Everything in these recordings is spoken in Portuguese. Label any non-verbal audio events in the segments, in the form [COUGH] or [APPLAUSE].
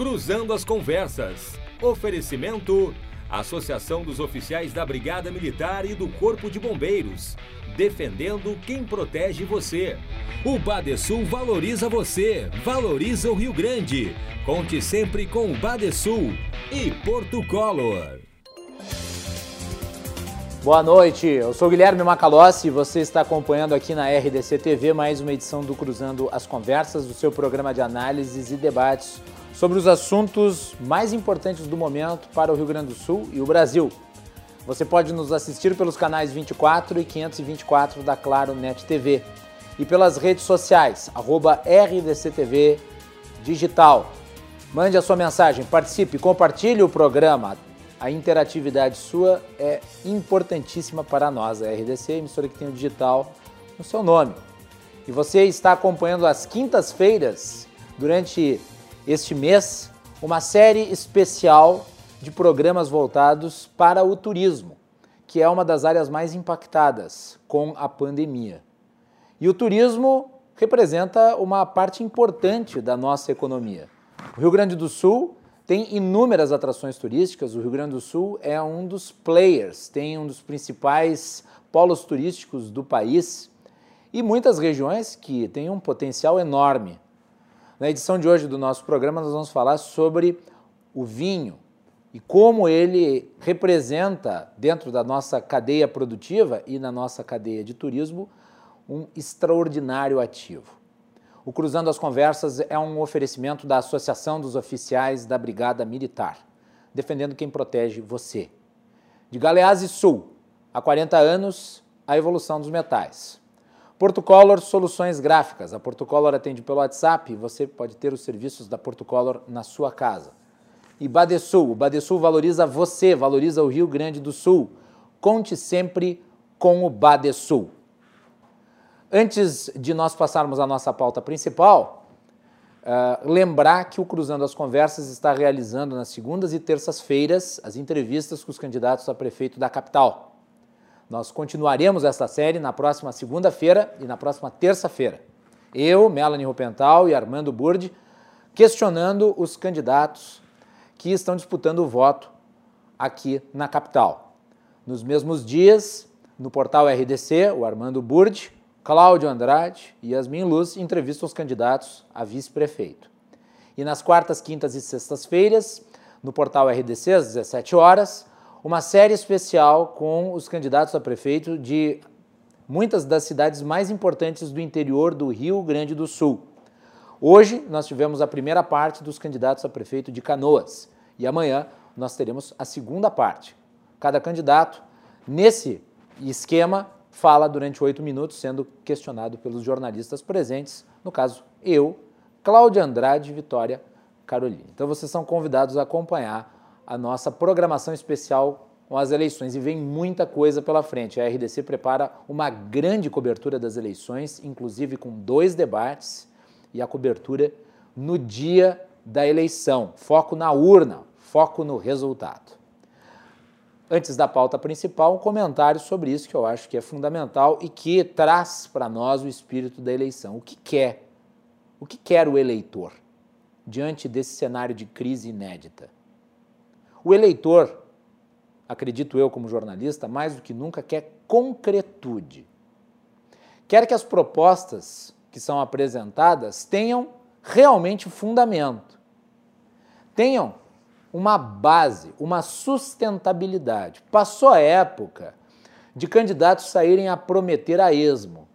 Cruzando as Conversas. Oferecimento: Associação dos Oficiais da Brigada Militar e do Corpo de Bombeiros. Defendendo quem protege você. O Badesul valoriza você, valoriza o Rio Grande. Conte sempre com o Badesul e Porto Color. Boa noite, eu sou Guilherme Macalossi e você está acompanhando aqui na RDC TV mais uma edição do Cruzando as Conversas, do seu programa de análises e debates sobre os assuntos mais importantes do momento para o Rio Grande do Sul e o Brasil. Você pode nos assistir pelos canais 24 e 524 da Claro Net TV e pelas redes sociais, arroba RDCTV Digital. Mande a sua mensagem, participe, compartilhe o programa. A interatividade sua é importantíssima para nós, a RDC, emissora que tem o digital no seu nome. E você está acompanhando às quintas-feiras, durante este mês, uma série especial de programas voltados para o turismo, que é uma das áreas mais impactadas com a pandemia. E o turismo representa uma parte importante da nossa economia. O Rio Grande do Sul tem inúmeras atrações turísticas. O Rio Grande do Sul é um dos players, tem um dos principais polos turísticos do país e muitas regiões que têm um potencial enorme. Na edição de hoje do nosso programa, nós vamos falar sobre o vinho e como ele representa, dentro da nossa cadeia produtiva e na nossa cadeia de turismo, um extraordinário ativo. O Cruzando as Conversas é um oferecimento da Associação dos Oficiais da Brigada Militar, defendendo quem protege você. De Galeazzi Sul, há 40 anos, a evolução dos metais. Porto Color Soluções Gráficas. A Porto Color atende pelo WhatsApp e você pode ter os serviços da Porto Color na sua casa. E Badesul. O Badesul valoriza você, valoriza o Rio Grande do Sul. Conte sempre com o Badesul. Antes de nós passarmos à nossa pauta principal, uh, lembrar que o Cruzando as Conversas está realizando nas segundas e terças-feiras as entrevistas com os candidatos a prefeito da capital. Nós continuaremos essa série na próxima segunda-feira e na próxima terça-feira. Eu, Melanie Rupental e Armando Burdi questionando os candidatos que estão disputando o voto aqui na capital. Nos mesmos dias, no portal RDC, o Armando Burdi, Cláudio Andrade e Yasmin Luz entrevistam os candidatos a vice-prefeito. E nas quartas, quintas e sextas-feiras, no portal RDC, às 17 horas, uma série especial com os candidatos a prefeito de muitas das cidades mais importantes do interior do Rio Grande do Sul. Hoje nós tivemos a primeira parte dos candidatos a prefeito de Canoas e amanhã nós teremos a segunda parte. Cada candidato, nesse esquema, fala durante oito minutos, sendo questionado pelos jornalistas presentes, no caso eu, Cláudia Andrade Vitória Carolina. Então vocês são convidados a acompanhar a nossa programação especial com as eleições e vem muita coisa pela frente. A RDC prepara uma grande cobertura das eleições, inclusive com dois debates e a cobertura no dia da eleição. Foco na urna, foco no resultado. Antes da pauta principal, um comentário sobre isso que eu acho que é fundamental e que traz para nós o espírito da eleição. O que quer? O que quer o eleitor diante desse cenário de crise inédita? O eleitor, acredito eu como jornalista, mais do que nunca quer concretude. Quer que as propostas que são apresentadas tenham realmente fundamento, tenham uma base, uma sustentabilidade. Passou a época de candidatos saírem a prometer a esmo,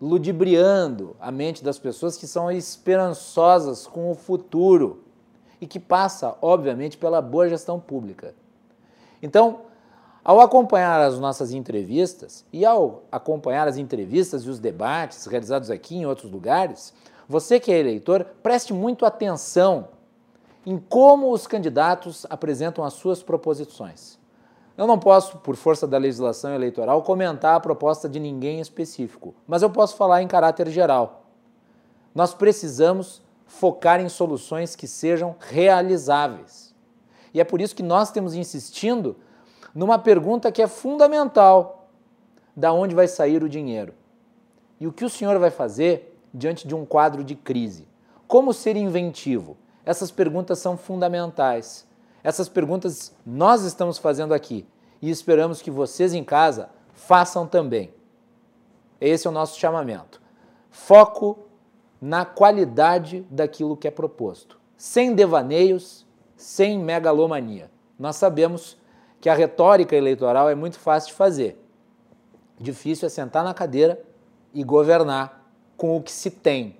ludibriando a mente das pessoas que são esperançosas com o futuro e que passa, obviamente, pela boa gestão pública. Então, ao acompanhar as nossas entrevistas e ao acompanhar as entrevistas e os debates realizados aqui em outros lugares, você que é eleitor, preste muito atenção em como os candidatos apresentam as suas proposições. Eu não posso, por força da legislação eleitoral, comentar a proposta de ninguém específico, mas eu posso falar em caráter geral. Nós precisamos focar em soluções que sejam realizáveis. E é por isso que nós temos insistindo numa pergunta que é fundamental: da onde vai sair o dinheiro? E o que o senhor vai fazer diante de um quadro de crise? Como ser inventivo? Essas perguntas são fundamentais. Essas perguntas nós estamos fazendo aqui e esperamos que vocês em casa façam também. Esse é o nosso chamamento. Foco na qualidade daquilo que é proposto, sem devaneios, sem megalomania. Nós sabemos que a retórica eleitoral é muito fácil de fazer. Difícil é sentar na cadeira e governar com o que se tem.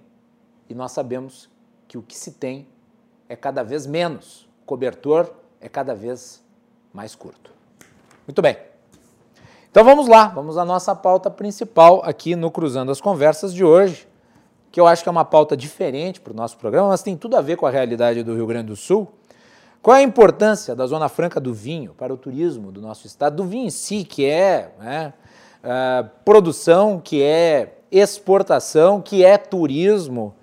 E nós sabemos que o que se tem é cada vez menos, o cobertor é cada vez mais curto. Muito bem. Então vamos lá, vamos à nossa pauta principal aqui no Cruzando as Conversas de hoje, que eu acho que é uma pauta diferente para o nosso programa, mas tem tudo a ver com a realidade do Rio Grande do Sul. Qual é a importância da Zona Franca do vinho para o turismo do nosso estado? Do vinho em si, que é né, uh, produção, que é exportação, que é turismo.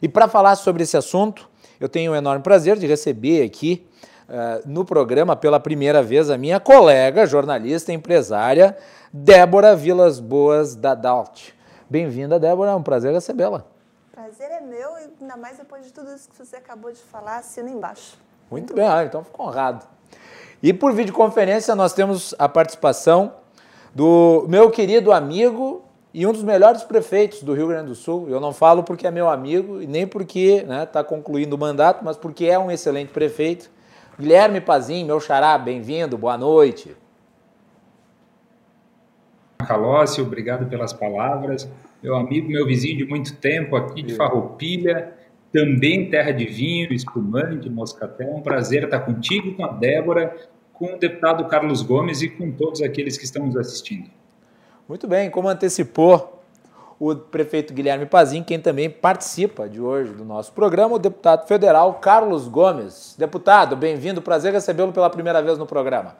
E para falar sobre esse assunto, eu tenho o enorme prazer de receber aqui uh, no programa pela primeira vez a minha colega, jornalista e empresária, Débora Vilas Boas da Dalt. Bem-vinda, Débora, é um prazer recebê-la. Prazer é meu, ainda mais depois de tudo isso que você acabou de falar, assina embaixo. Muito, Muito bem, ah, então fico honrado. E por videoconferência nós temos a participação do meu querido amigo e um dos melhores prefeitos do Rio Grande do Sul. Eu não falo porque é meu amigo e nem porque está né, tá concluindo o mandato, mas porque é um excelente prefeito. Guilherme Pazim, meu xará, bem-vindo, boa noite. Calócio, obrigado pelas palavras. Meu amigo, meu vizinho de muito tempo aqui de Farroupilha, também terra de vinho, espumante, moscatel. Um prazer estar contigo, com a Débora com o deputado Carlos Gomes e com todos aqueles que estão nos assistindo. Muito bem, como antecipou o prefeito Guilherme Pazim, quem também participa de hoje do nosso programa, o deputado federal Carlos Gomes. Deputado, bem-vindo, prazer recebê-lo pela primeira vez no programa.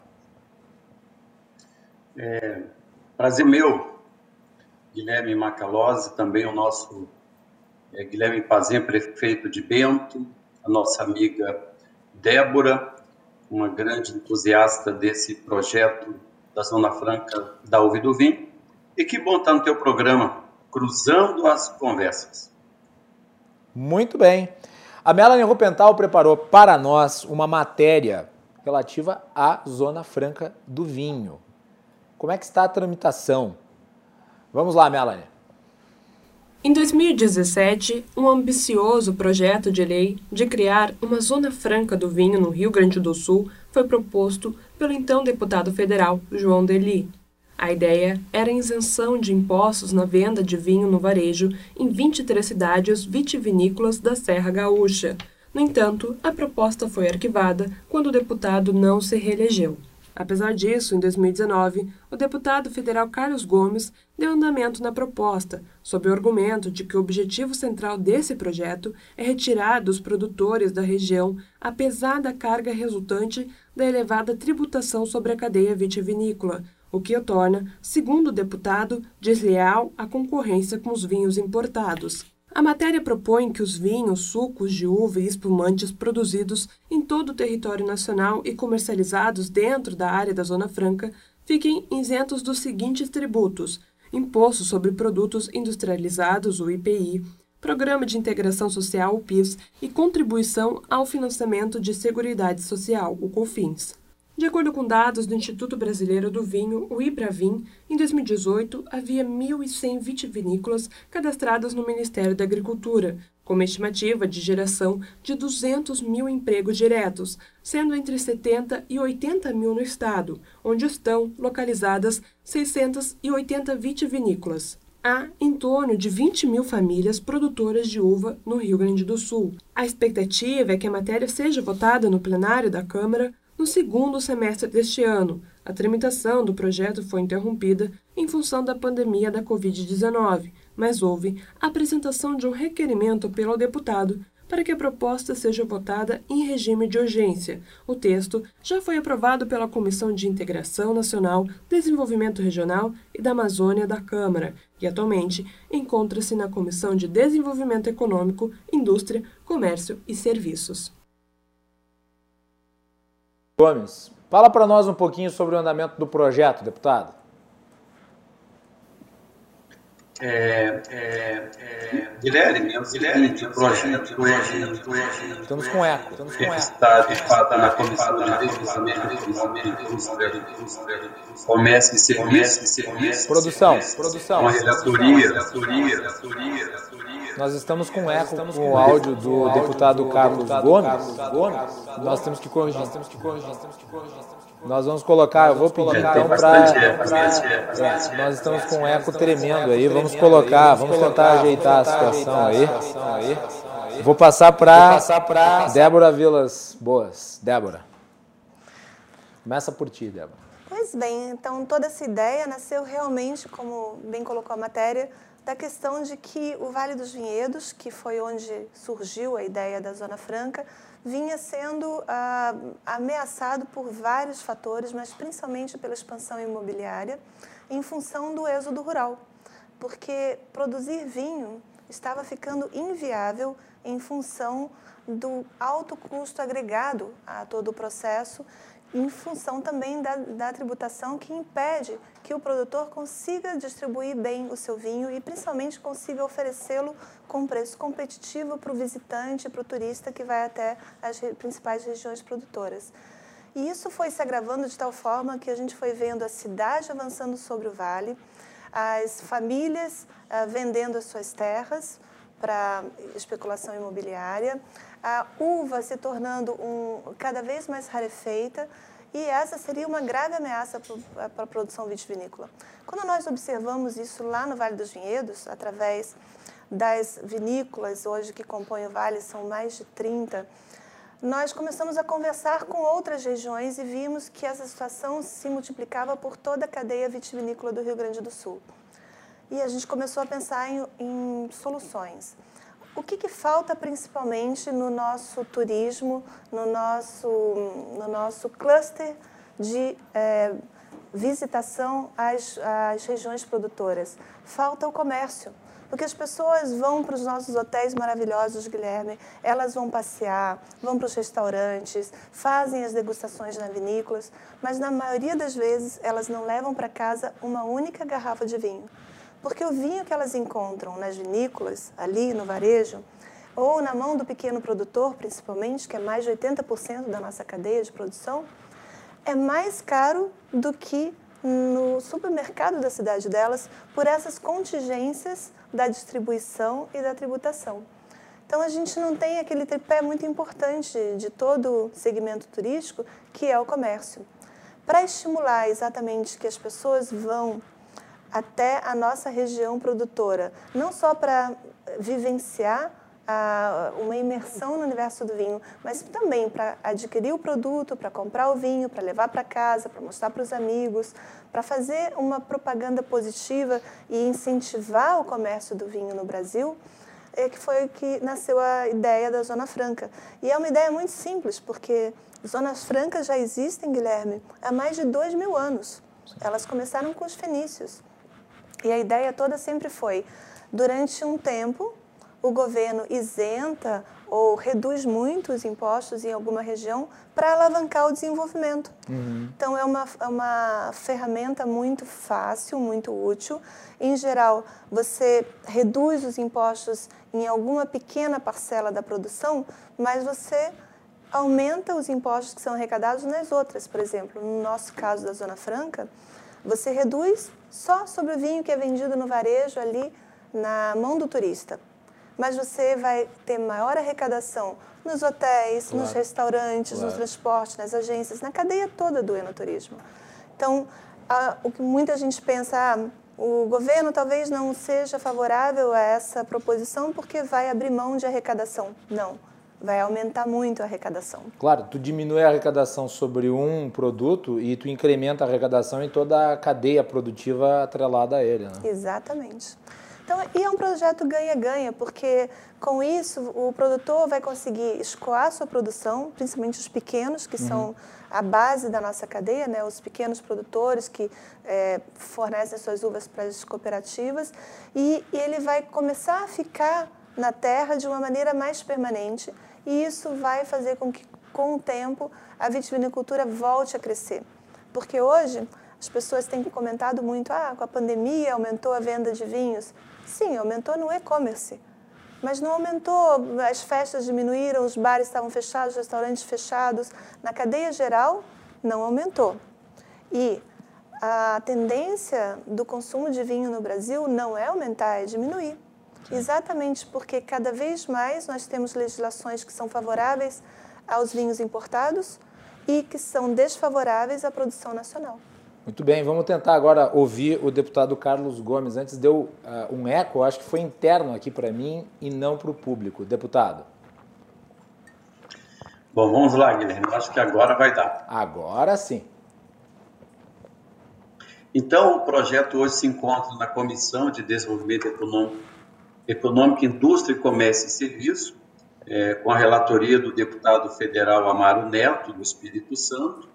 É, prazer meu, Guilherme Macalose, também o nosso é, Guilherme Pazim, prefeito de Bento, a nossa amiga Débora, uma grande entusiasta desse projeto da Zona Franca da Uva do Vinho. E que bom estar no teu programa, Cruzando as Conversas. Muito bem. A Melanie Rupental preparou para nós uma matéria relativa à Zona Franca do Vinho. Como é que está a tramitação? Vamos lá, Melanie. Em 2017, um ambicioso projeto de lei de criar uma zona franca do vinho no Rio Grande do Sul foi proposto pelo então deputado federal João Deli. A ideia era a isenção de impostos na venda de vinho no varejo em 23 cidades vitivinícolas da Serra Gaúcha. No entanto, a proposta foi arquivada quando o deputado não se reelegeu. Apesar disso, em 2019, o deputado federal Carlos Gomes deu andamento na proposta, sob o argumento de que o objetivo central desse projeto é retirar dos produtores da região a pesada carga resultante da elevada tributação sobre a cadeia vitivinícola, o que o torna, segundo o deputado, desleal à concorrência com os vinhos importados. A matéria propõe que os vinhos, sucos de uva e espumantes produzidos em todo o território nacional e comercializados dentro da área da Zona Franca fiquem isentos dos seguintes tributos: Imposto sobre Produtos Industrializados, o IPI, Programa de Integração Social, o PIS, e Contribuição ao Financiamento de Seguridade Social, o COFINS. De acordo com dados do Instituto Brasileiro do Vinho, o IBRAVIN, em 2018 havia 1.100 vitivinícolas cadastradas no Ministério da Agricultura, com uma estimativa de geração de 200 mil empregos diretos, sendo entre 70 e 80 mil no estado, onde estão localizadas 680 vitivinícolas. Há em torno de 20 mil famílias produtoras de uva no Rio Grande do Sul. A expectativa é que a matéria seja votada no plenário da Câmara no segundo semestre deste ano, a tramitação do projeto foi interrompida em função da pandemia da Covid-19, mas houve a apresentação de um requerimento pelo deputado para que a proposta seja votada em regime de urgência. O texto já foi aprovado pela Comissão de Integração Nacional, Desenvolvimento Regional e da Amazônia da Câmara e atualmente encontra-se na Comissão de Desenvolvimento Econômico, Indústria, Comércio e Serviços. Gomes, fala para nós um pouquinho sobre o andamento do projeto, deputado. É, é, é, Guilherme, é o seguinte, o projeto é, Estamos com eco, estamos com eco. está de fato na Comissão de Desenvolvimento Comércio e Serviços. Produção, produção. Com a relatoria, Nós estamos com eco com o áudio do deputado Carlos Gomes. Nós temos que corrigir. Nós temos que corrigir. Nós vamos colocar, eu vou pedir então para. É, nós estamos com um eco tremendo aí, vamos colocar, vamos tentar ajeitar a situação aí. Vou passar para Débora Vilas Boas. Débora. Começa por ti, Débora. Pois bem, então toda essa ideia nasceu realmente, como bem colocou a matéria, da questão de que o Vale dos Vinhedos, que foi onde surgiu a ideia da Zona Franca, vinha sendo ah, ameaçado por vários fatores, mas principalmente pela expansão imobiliária, em função do êxodo rural. Porque produzir vinho estava ficando inviável em função do alto custo agregado a todo o processo em função também da, da tributação que impede que o produtor consiga distribuir bem o seu vinho e principalmente consiga oferecê-lo com preço competitivo para o visitante, para o turista que vai até as principais regiões produtoras. E isso foi se agravando de tal forma que a gente foi vendo a cidade avançando sobre o vale, as famílias uh, vendendo as suas terras para especulação imobiliária, a uva se tornando um, cada vez mais rarefeita e essa seria uma grave ameaça para a produção vitivinícola. Quando nós observamos isso lá no Vale dos Vinhedos, através das vinícolas hoje que compõem o vale, são mais de 30, nós começamos a conversar com outras regiões e vimos que essa situação se multiplicava por toda a cadeia vitivinícola do Rio Grande do Sul. E a gente começou a pensar em, em soluções. O que, que, falta principalmente no nosso turismo, no nosso, no nosso cluster de é, visitação às, às regiões produtoras? Falta o comércio. Porque as pessoas vão para os nossos hotéis maravilhosos, Guilherme, elas vão passear, vão para os restaurantes, fazem as degustações na vinícolas, mas na maioria das vezes elas não levam para casa uma única garrafa de vinho. Porque o vinho que elas encontram nas vinícolas, ali no varejo, ou na mão do pequeno produtor, principalmente, que é mais de 80% da nossa cadeia de produção, é mais caro do que no supermercado da cidade delas por essas contingências da distribuição e da tributação. Então a gente não tem aquele tripé muito importante de todo segmento turístico, que é o comércio. Para estimular exatamente que as pessoas vão até a nossa região produtora, não só para vivenciar a, uma imersão no universo do vinho, mas também para adquirir o produto, para comprar o vinho, para levar para casa, para mostrar para os amigos, para fazer uma propaganda positiva e incentivar o comércio do vinho no Brasil, é que foi que nasceu a ideia da Zona Franca. E é uma ideia muito simples, porque zonas francas já existem, Guilherme, há mais de dois mil anos. Elas começaram com os fenícios. E a ideia toda sempre foi, durante um tempo, o governo isenta ou reduz muito os impostos em alguma região para alavancar o desenvolvimento. Uhum. Então, é uma, é uma ferramenta muito fácil, muito útil. Em geral, você reduz os impostos em alguma pequena parcela da produção, mas você aumenta os impostos que são arrecadados nas outras. Por exemplo, no nosso caso da Zona Franca, você reduz só sobre o vinho que é vendido no varejo ali na mão do turista. Mas você vai ter maior arrecadação nos hotéis, claro. nos restaurantes, claro. no transporte, nas agências, na cadeia toda do enoturismo. Então, a, o que muita gente pensa, ah, o governo talvez não seja favorável a essa proposição porque vai abrir mão de arrecadação. Não vai aumentar muito a arrecadação. Claro, tu diminui a arrecadação sobre um produto e tu incrementa a arrecadação em toda a cadeia produtiva atrelada a ele. Né? Exatamente. Então, e é um projeto ganha-ganha, porque com isso o produtor vai conseguir escoar sua produção, principalmente os pequenos, que uhum. são a base da nossa cadeia, né? os pequenos produtores que é, fornecem suas uvas para as cooperativas, e, e ele vai começar a ficar na terra de uma maneira mais permanente e isso vai fazer com que, com o tempo, a vitivinicultura volte a crescer. Porque hoje As pessoas têm comentado muito, ah, com a pandemia aumentou a venda de vinhos. Sim, aumentou no e-commerce. Mas não aumentou, as festas diminuíram, os bares estavam fechados, os restaurantes fechados. Na cadeia geral, não aumentou. E a tendência do consumo de vinho no Brasil não é aumentar, é diminuir. Exatamente porque cada vez mais nós temos legislações que são favoráveis aos vinhos importados e que são desfavoráveis à produção nacional. Muito bem, vamos tentar agora ouvir o deputado Carlos Gomes. Antes deu uh, um eco, acho que foi interno aqui para mim e não para o público. Deputado. Bom, vamos lá, Guilherme. Acho que agora vai dar. Agora sim. Então, o projeto hoje se encontra na Comissão de Desenvolvimento Econômico, Econômico Indústria, Comércio e Serviço, é, com a relatoria do deputado federal Amaro Neto, do Espírito Santo,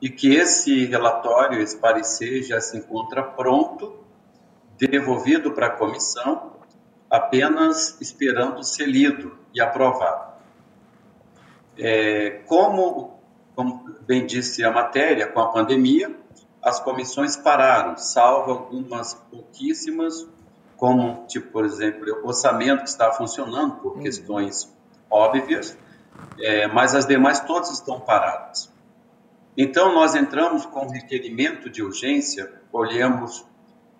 e que esse relatório, esse parecer, já se encontra pronto, devolvido para a comissão, apenas esperando ser lido e aprovado. É, como, como bem disse a matéria, com a pandemia, as comissões pararam, salvo algumas pouquíssimas, como, tipo, por exemplo, o orçamento que está funcionando por hum. questões óbvias, é, mas as demais todas estão paradas. Então, nós entramos com requerimento de urgência, colhemos,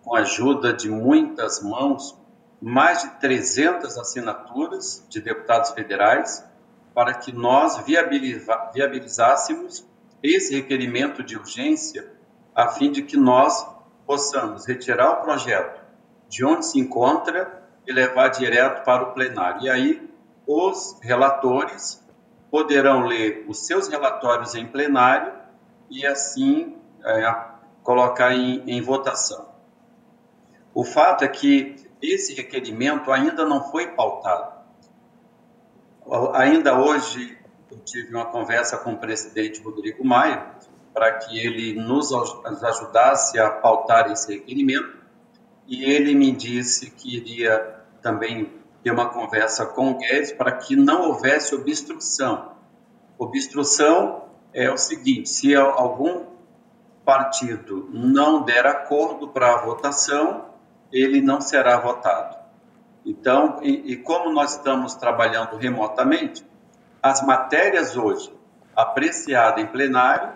com a ajuda de muitas mãos, mais de 300 assinaturas de deputados federais para que nós viabilizássemos esse requerimento de urgência a fim de que nós possamos retirar o projeto de onde se encontra e levar direto para o plenário. E aí, os relatores poderão ler os seus relatórios em plenário e assim é, colocar em, em votação. O fato é que esse requerimento ainda não foi pautado. Ainda hoje eu tive uma conversa com o presidente Rodrigo Maia para que ele nos ajudasse a pautar esse requerimento e ele me disse que iria também ter uma conversa com o Guedes para que não houvesse obstrução. Obstrução é o seguinte: se algum partido não der acordo para a votação, ele não será votado. Então, e, e, como nós estamos trabalhando remotamente, as matérias hoje apreciadas em plenário,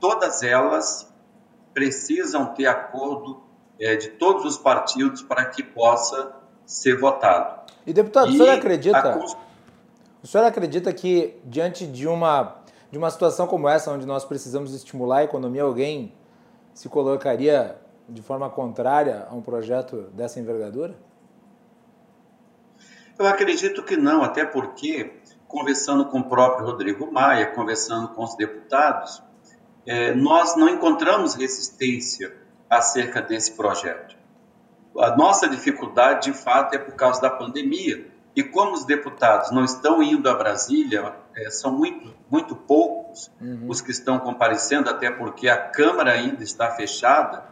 todas elas precisam ter acordo é, de todos os partidos para que possa ser votado. E deputado, e o senhor acredita? A... O senhor acredita que diante de uma de uma situação como essa, onde nós precisamos estimular a economia, alguém se colocaria de forma contrária a um projeto dessa envergadura? Eu acredito que não, até porque, conversando com o próprio Rodrigo Maia, conversando com os deputados, é, nós não encontramos resistência acerca desse projeto. A nossa dificuldade, de fato, é por causa da pandemia. E como os deputados não estão indo a Brasília, é, são muito, muito poucos uhum. os que estão comparecendo, até porque a Câmara ainda está fechada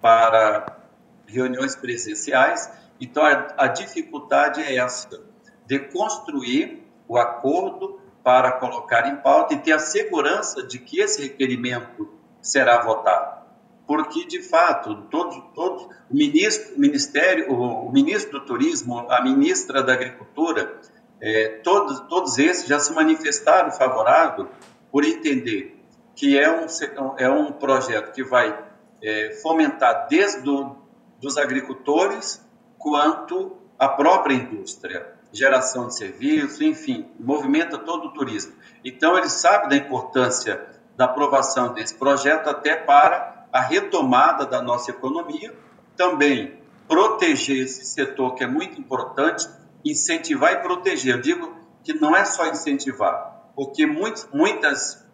para reuniões presenciais. Então, a, a dificuldade é essa, de construir o acordo para colocar em pauta e ter a segurança de que esse requerimento será votado porque de fato todos, todos o ministro, ministério, o, o, ministro do turismo, a ministra da agricultura, é, todos, todos esses já se manifestaram favorável por entender que é um, é um projeto que vai é, fomentar desde do, dos agricultores quanto a própria indústria, geração de serviços, enfim, movimenta todo o turismo. Então ele sabe da importância da aprovação desse projeto até para a retomada da nossa economia, também proteger esse setor que é muito importante, incentivar e proteger. Eu digo que não é só incentivar, porque muitas, muitas,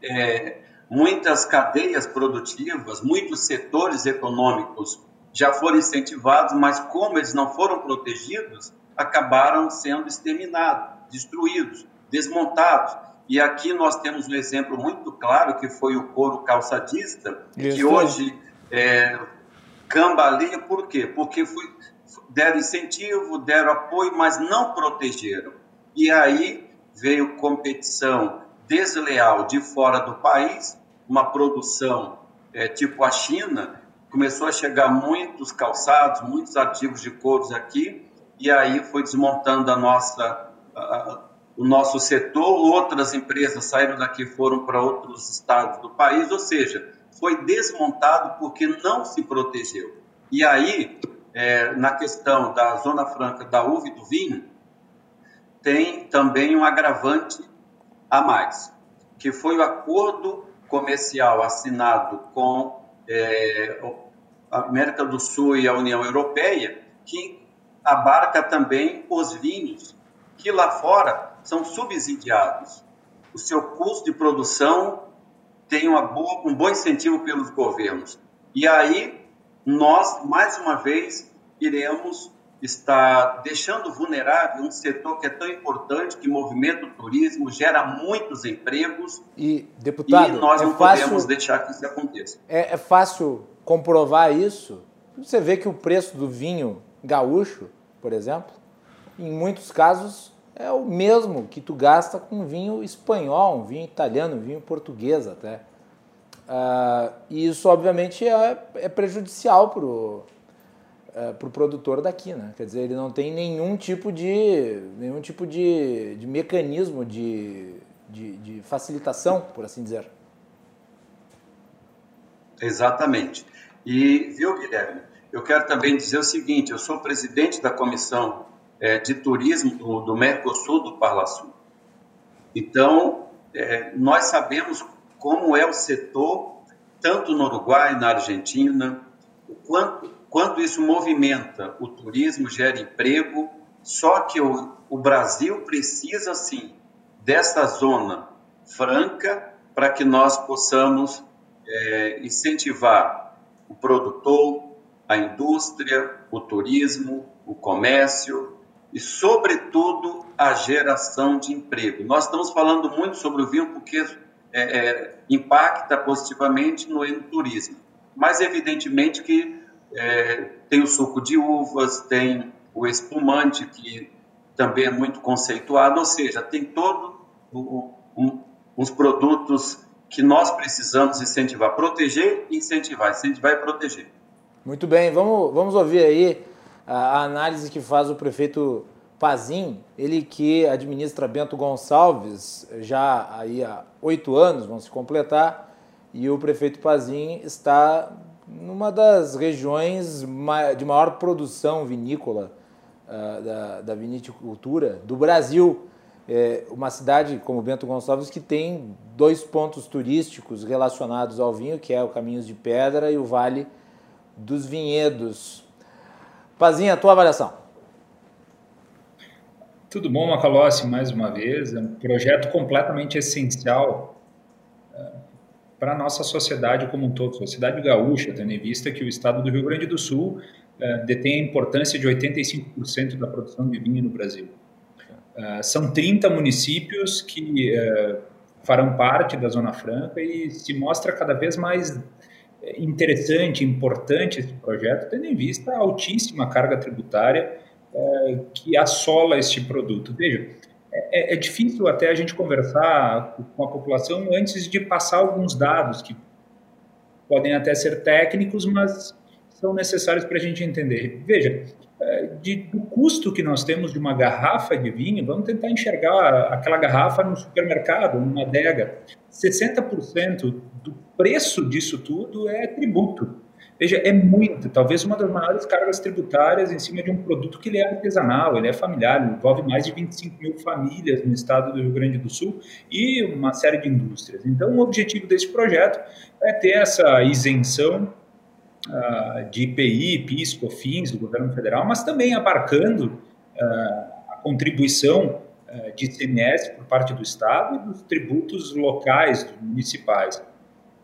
é, muitas cadeias produtivas, muitos setores econômicos já foram incentivados, mas como eles não foram protegidos, acabaram sendo exterminados, destruídos, desmontados. E aqui nós temos um exemplo muito claro, que foi o couro calçadista, Isso. que hoje é, cambaleia, por quê? Porque foi, deram incentivo, deram apoio, mas não protegeram. E aí veio competição desleal de fora do país, uma produção é, tipo a China, começou a chegar muitos calçados, muitos artigos de couros aqui, e aí foi desmontando a nossa, a, o nosso setor, outras empresas saíram daqui foram para outros estados do país, ou seja, foi desmontado porque não se protegeu. E aí, é, na questão da Zona Franca da uva e do vinho, tem também um agravante a mais, que foi o acordo comercial assinado com é, a América do Sul e a União Europeia, que abarca também os vinhos, que lá fora são subsidiados. O seu custo de produção tem boa, um bom incentivo pelos governos. E aí, nós, mais uma vez, iremos estar deixando vulnerável um setor que é tão importante, que movimenta o turismo, gera muitos empregos. E, deputado, e nós é não fácil, podemos deixar que isso aconteça. É, é fácil comprovar isso. Você vê que o preço do vinho gaúcho, por exemplo, em muitos casos é o mesmo que tu gasta com vinho espanhol, um vinho italiano, um vinho português até. Uh, e isso, obviamente, é, é prejudicial para o uh, pro produtor daqui, né? Quer dizer, ele não tem nenhum tipo de, nenhum tipo de, de mecanismo de, de, de facilitação, por assim dizer. Exatamente. E, viu, Guilherme, eu quero também dizer o seguinte, eu sou presidente da comissão é, de turismo do, do, Mercosul do Parlasul. Então, é, nós sabemos como é o setor, tanto no Uruguai, na Argentina, o quanto, quanto isso movimenta o turismo, gera emprego, só que o, o Brasil precisa, sim, dessa zona franca para que nós possamos é, incentivar o produtor, a indústria, o turismo, o comércio, e, sobretudo, a geração de emprego. Nós estamos falando muito sobre o vinho porque é, é, impacta positivamente no turismo, mas evidentemente que é, tem o suco de uvas, tem o espumante, que também é muito conceituado, ou seja, tem todos um, uns produtos que nós precisamos incentivar, proteger e incentivar, incentivar e proteger. Muito bem, vamos, vamos ouvir aí a análise que faz o prefeito Pazim, ele que administra Bento Gonçalves já aí há oito anos, vão se completar, e o prefeito Pazim está numa das regiões de maior produção vinícola uh, da, da vinicultura do Brasil. É uma cidade como Bento Gonçalves que tem dois pontos turísticos relacionados ao vinho, que é o Caminhos de Pedra e o Vale dos Vinhedos. Pazinha, a tua avaliação. Tudo bom, Macalossi, mais uma vez. É um projeto completamente essencial é, para a nossa sociedade como um todo, sociedade gaúcha, tendo em vista que o estado do Rio Grande do Sul é, detém a importância de 85% da produção de vinho no Brasil. É, são 30 municípios que farão parte da Zona Franca e se mostra cada vez mais interessante, importante esse projeto, tendo em vista a altíssima carga tributária é, que assola este produto. Veja, é, é, difícil até a gente conversar com a população antes de passar alguns dados que podem até ser técnicos, mas são necessários para a gente entender. Veja, é, de, do custo que nós temos de uma garrafa de vinho, vamos tentar enxergar aquela garrafa no supermercado, numa adega. 60% do preço disso tudo é tributo. Veja, é muito, talvez uma das maiores cargas tributárias em cima de um produto que ele é artesanal, ele é familiar, ele envolve mais de 25 mil famílias no estado do Rio Grande do Sul e uma série de indústrias. Então, o objetivo desse projeto é ter essa isenção uh, de IPI, PIS, COFINS do governo federal, mas também abarcando uh, a contribuição uh, de ICMS por parte do estado e dos tributos locais, municipais.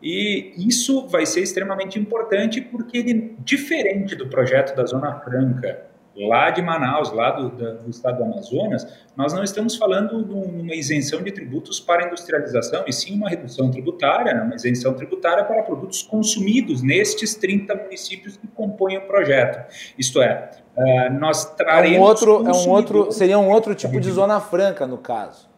E isso vai ser extremamente importante porque ele, diferente do projeto da Zona Franca, lá de Manaus, lá do, do, estado do Amazonas, nós não estamos falando de uma isenção de tributos para industrialização, e sim uma redução tributária, né, uma isenção tributária para produtos consumidos nestes 30 municípios que compõem o projeto. Isto é, uh, nós traremos... É um outro, é um outro, seria um outro tipo de zona franca, no caso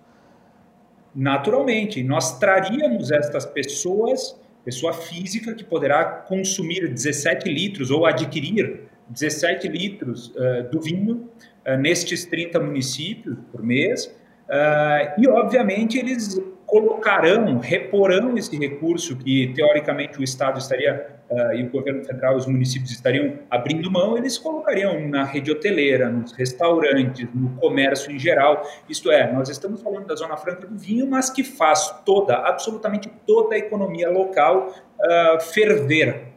naturalmente. Nós traríamos estas pessoas pessoa física que poderá consumir 17 litros ou adquirir 17 litros uh, do vinho uh, nestes 30 municípios por mês. Uh, e, obviamente, eles colocarão, reporão esse recurso que, teoricamente, o Estado estaria e o governo federal, os municípios estariam abrindo mão, eles colocariam na rede hoteleira, nos restaurantes, no comércio em geral. Isto é, nós estamos falando da Zona Franca do Vinho, mas que faz toda, absolutamente toda a economia local ferver.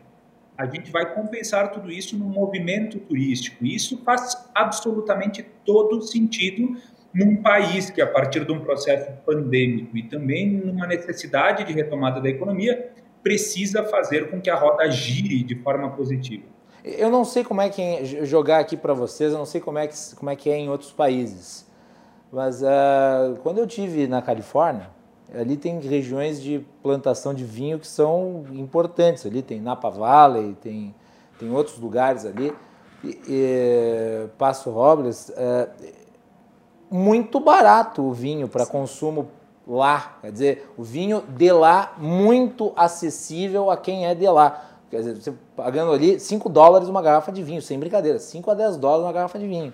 A gente vai compensar tudo isso no movimento turístico. Isso faz absolutamente todo sentido num país que, a partir de um processo pandêmico e também numa necessidade de retomada da economia, precisa fazer com que a roda gire de forma positiva. Eu não sei como é que é jogar aqui para vocês, eu não sei como é que, como é, que é em outros países, mas uh, quando eu tive na Califórnia, ali tem regiões de plantação de vinho que são importantes. Ali tem Napa Valley, tem, tem outros lugares ali, e, e, Passo Robles. Uh, muito barato o vinho para consumo lá. Quer dizer, o vinho de lá muito acessível a quem é de lá. Quer dizer, você pagando ali 5 dólares uma garrafa de vinho, sem brincadeira, 5 a 10 dólares uma garrafa de vinho.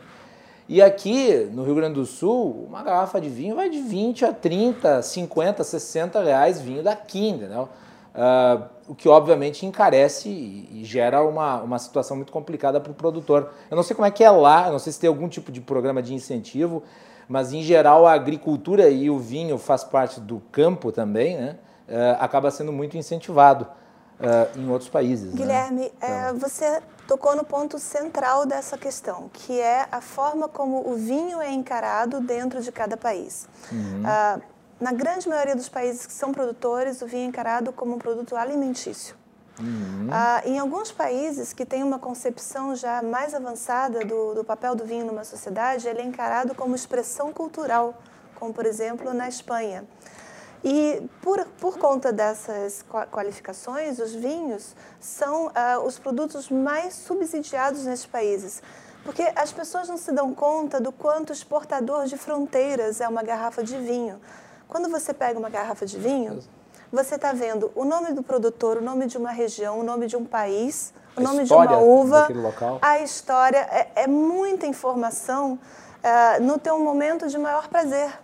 E aqui no Rio Grande do Sul, uma garrafa de vinho vai de 20 a 30, 50, 60 reais vinho daqui, entendeu? Uh, o que obviamente encarece e, e, gera uma, uma situação muito complicada para o produtor. Eu não sei como é que é lá, não sei se tem algum tipo de programa de incentivo, mas em geral a agricultura e o vinho faz parte do campo também, né? Uh, acaba sendo muito incentivado uh, em outros países. Né? Guilherme, né? então... você tocou no ponto central dessa questão, que é a forma como o vinho é encarado dentro de cada país. Uhum. Uh, na grande maioria dos países que são produtores, o vinho é encarado como um produto alimentício. Uhum. Ah, em alguns países que têm uma concepção já mais avançada do, do, papel do vinho numa sociedade, ele é encarado como expressão cultural, como por exemplo na Espanha. E por, por conta dessas qualificações, os vinhos são ah, os produtos mais subsidiados nesses países. Porque as pessoas não se dão conta do quanto exportador de fronteiras é uma garrafa de vinho. Quando você pega uma garrafa de vinho, você está vendo o nome do produtor, o nome de uma região, o nome de um país, o a nome de uma uva, a história. É, é muita informação uh, no teu momento de maior prazer.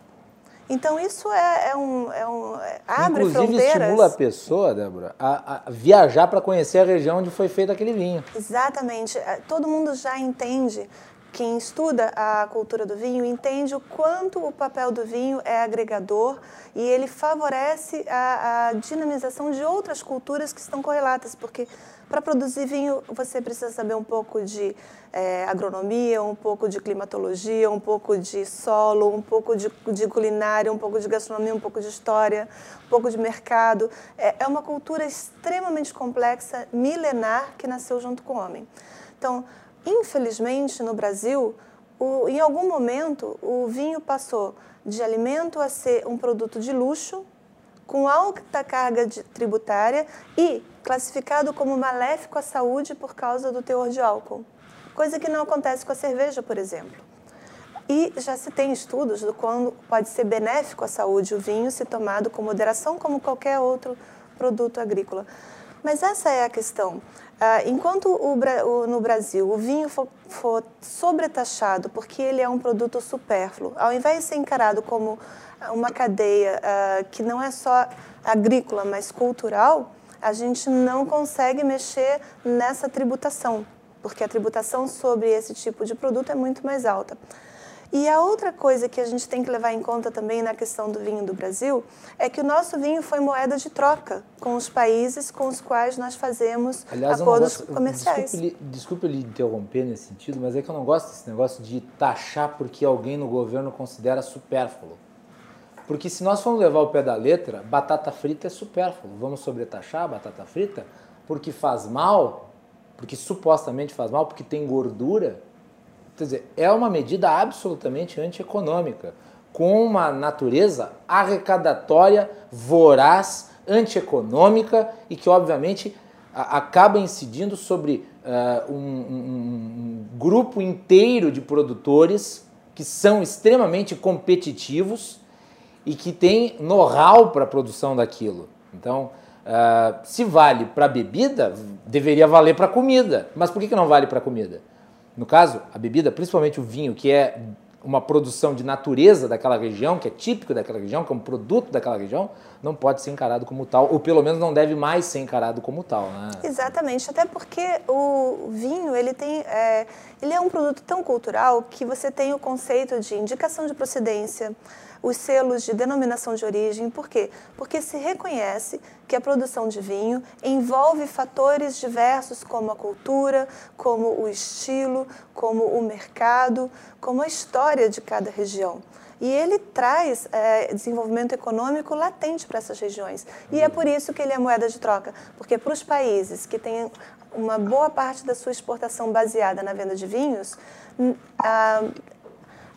Então isso é, é, um, é um é, abre Inclusive, fronteiras. estimula a pessoa, Débora, a, a viajar para conhecer a região onde foi feito aquele vinho. Exatamente. É, todo mundo já entende quem estuda a cultura do vinho entende o quanto o papel do vinho é agregador e ele favorece a, a dinamização de outras culturas que estão correlatas, porque para produzir vinho você precisa saber um pouco de é, agronomia, um pouco de climatologia, um pouco de solo, um pouco de, de, culinária, um pouco de gastronomia, um pouco de história, um pouco de mercado. É, é uma cultura extremamente complexa, milenar, que nasceu junto com o homem. Então, Infelizmente, no Brasil, o, em algum momento, o vinho passou de alimento a ser um produto de luxo, com alta carga de, tributária e classificado como maléfico à saúde por causa do teor de álcool. Coisa que não acontece com a cerveja, por exemplo. E já se tem estudos do quando pode ser benéfico à saúde o vinho se tomado com moderação, como qualquer outro produto agrícola. Mas essa é a questão. Uh, enquanto no Brasil o vinho for, for sobretaxado porque ele é um produto supérfluo, ao invés de ser encarado como uma cadeia uh, que não é só agrícola, mas cultural, a gente não consegue mexer nessa tributação, porque a tributação sobre esse tipo de produto é muito mais alta. E a outra coisa que a gente tem que levar em conta também na questão do vinho do Brasil é que o nosso vinho foi moeda de troca com os países com os quais nós fazemos Aliás, acordos gosto, comerciais. Desculpe, desculpe lhe interromper nesse sentido, mas é que eu não gosto desse negócio de taxar porque alguém no governo considera supérfluo. Porque se nós formos levar o pé da letra, batata frita é supérfluo. Vamos sobretaxar a batata frita porque faz mal, porque supostamente faz mal, porque tem gordura. Quer dizer, é uma medida absolutamente antieconômica, com uma natureza arrecadatória, voraz, antieconômica e que, obviamente, acaba incidindo sobre uh, um, um, um grupo inteiro de produtores que são extremamente competitivos e que têm know-how para a produção daquilo. Então, Uh, se vale para bebida, deveria valer para comida. Mas por que, que não vale para comida? No caso, a bebida, principalmente o vinho, que é uma produção de natureza daquela região, que é típico daquela região, que é um produto daquela região, não pode ser encarado como tal, ou pelo menos não deve mais ser encarado como tal. Né? Exatamente, até porque o vinho ele tem, é, ele é um produto tão cultural que você tem o conceito de indicação de procedência, os selos de denominação de origem. Por quê? Porque se reconhece que a produção de vinho envolve fatores diversos como a cultura, como o estilo, como o mercado, como a história de cada região. E ele traz é, desenvolvimento econômico latente para essas regiões. E é por isso que ele é moeda de troca, porque para os países que têm uma boa parte da sua exportação baseada na venda de vinhos, a,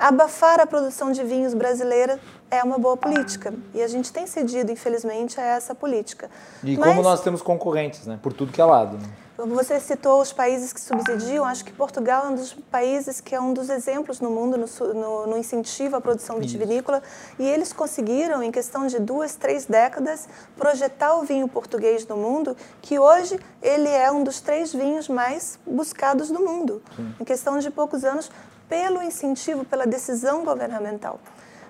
abafar a produção de vinhos brasileira é uma boa política. E a gente tem cedido, infelizmente, a essa política. E Mas, como nós temos concorrentes, né? Por tudo que é lado. Né? Você citou os países que subsidiam. Acho que Portugal é um dos países que é um dos exemplos no mundo no, no, no incentivo à produção vitivinícola. E eles conseguiram, em questão de duas, três décadas, projetar o vinho português no mundo, que hoje ele é um dos três vinhos mais buscados do mundo. Sim. Em questão de poucos anos, pelo incentivo, pela decisão governamental.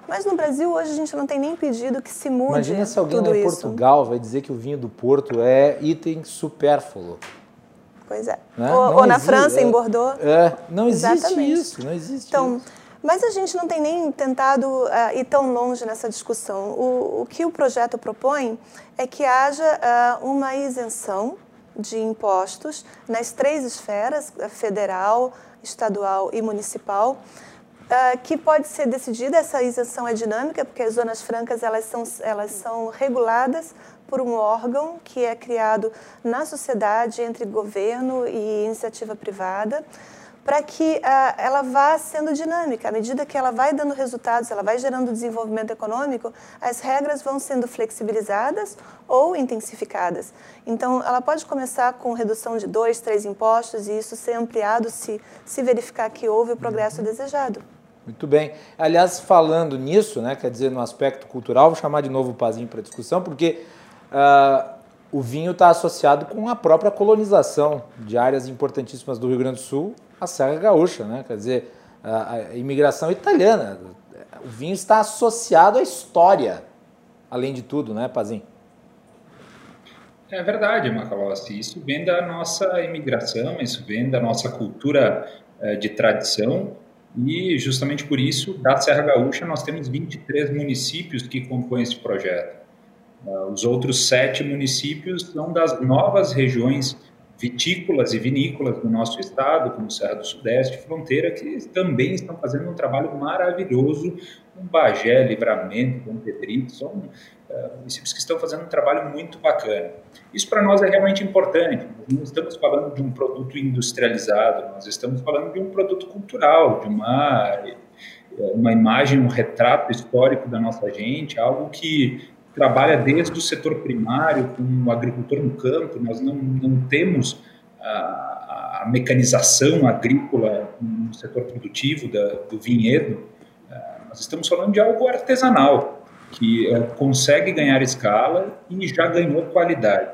Mas no Brasil hoje a gente não tem nem pedido que se mude Imagina se alguém em Portugal vai dizer que o vinho do Porto é item supérfluo. Pois é. Né? Ou, ou na existe, França, é, em Bordeaux. É, não existe Exatamente. isso, não existe então, isso. Mas a gente não tem nem tentado uh, ir tão longe nessa discussão. O, o, que o projeto propõe é que haja uh, uma isenção de impostos nas três esferas, federal, estadual e municipal, uh, que pode ser decidida, essa isenção é dinâmica, porque as zonas francas elas são, elas são reguladas por um órgão que é criado na sociedade entre governo e iniciativa privada, para que uh, ela vá sendo dinâmica. À medida que ela vai dando resultados, ela vai gerando desenvolvimento econômico, as regras vão sendo flexibilizadas ou intensificadas. Então, ela pode começar com redução de dois, três impostos e isso ser ampliado se, se verificar que houve o progresso uhum. desejado. Muito bem. Aliás, falando nisso, né, quer dizer, no aspecto cultural, vou chamar de novo o Pazinho para discussão, porque uh, o vinho está associado com a própria colonização de áreas importantíssimas do Rio Grande do Sul, a Serra Gaúcha, né? Quer dizer, a, a imigração italiana. O vinho está associado à história, além de tudo, né, Pazinho? É verdade, Macalossi. Isso vem da nossa imigração, isso vem da nossa cultura eh, de tradição e justamente por isso, da Serra Gaúcha, nós temos 23 municípios que compõem esse projeto. Uh, os outros sete municípios são das novas regiões vitícolas e vinícolas do nosso estado, como Serra do Sudeste, Fronteira, que também estão fazendo um trabalho maravilhoso, com Bagé, Livramento, Dom Pedrito, são uh, municípios que estão fazendo um trabalho muito bacana. Isso para nós é realmente importante, nós não estamos falando de um produto industrializado, nós estamos falando de um produto cultural, de uma, uma imagem, um retrato histórico da nossa gente, algo que trabalha desde o setor primário, com o agricultor no campo, nós não, não temos a, a mecanização agrícola no setor produtivo da, do vinhedo, ah, nós estamos falando de algo artesanal, que é, consegue ganhar escala e já ganhou qualidade.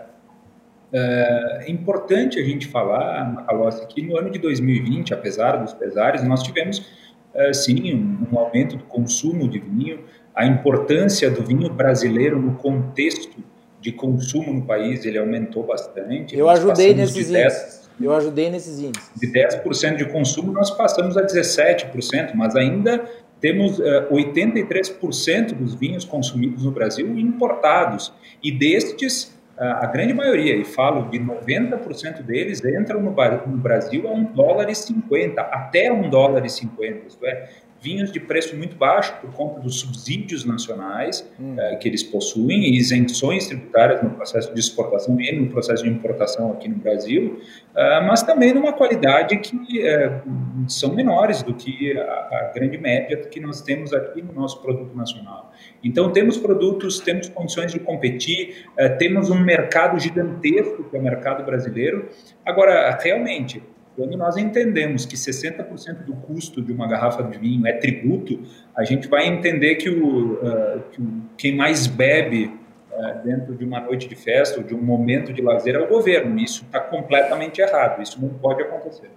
É, é importante a gente falar, Macalossi, que no ano de 2020, apesar dos pesares, nós tivemos, é, sim, um aumento do consumo de vinho, a importância do vinho brasileiro no contexto de consumo no país, ele aumentou bastante. Eu ajudei nesses 10, índices. Eu ajudei nesses índices. De 10% de consumo, nós passamos a 17%, mas ainda temos uh, eh, 83% dos vinhos consumidos no Brasil importados. E destes, uh, a grande maioria, e falo de 90% deles, entram no, no Brasil a 1 dólar e 50, até 1 dólar e 50. Isto é, vinhos de preço muito baixo por conta dos subsídios nacionais hum. uh, que eles possuem e isenções tributárias no processo de exportação e no processo de importação aqui no Brasil, uh, mas também numa qualidade que uh, são menores do que a, a, grande média que nós temos aqui no nosso produto nacional. Então temos produtos, temos condições de competir, temos um mercado gigantesco que é o mercado brasileiro. Agora, realmente, quando nós entendemos que 60% do custo de uma garrafa de vinho é tributo, a gente vai entender que, o, uh, que o, quem mais bebe uh, dentro de uma noite de festa ou de um momento de lazer é o governo. Isso está completamente errado. Isso não pode acontecer.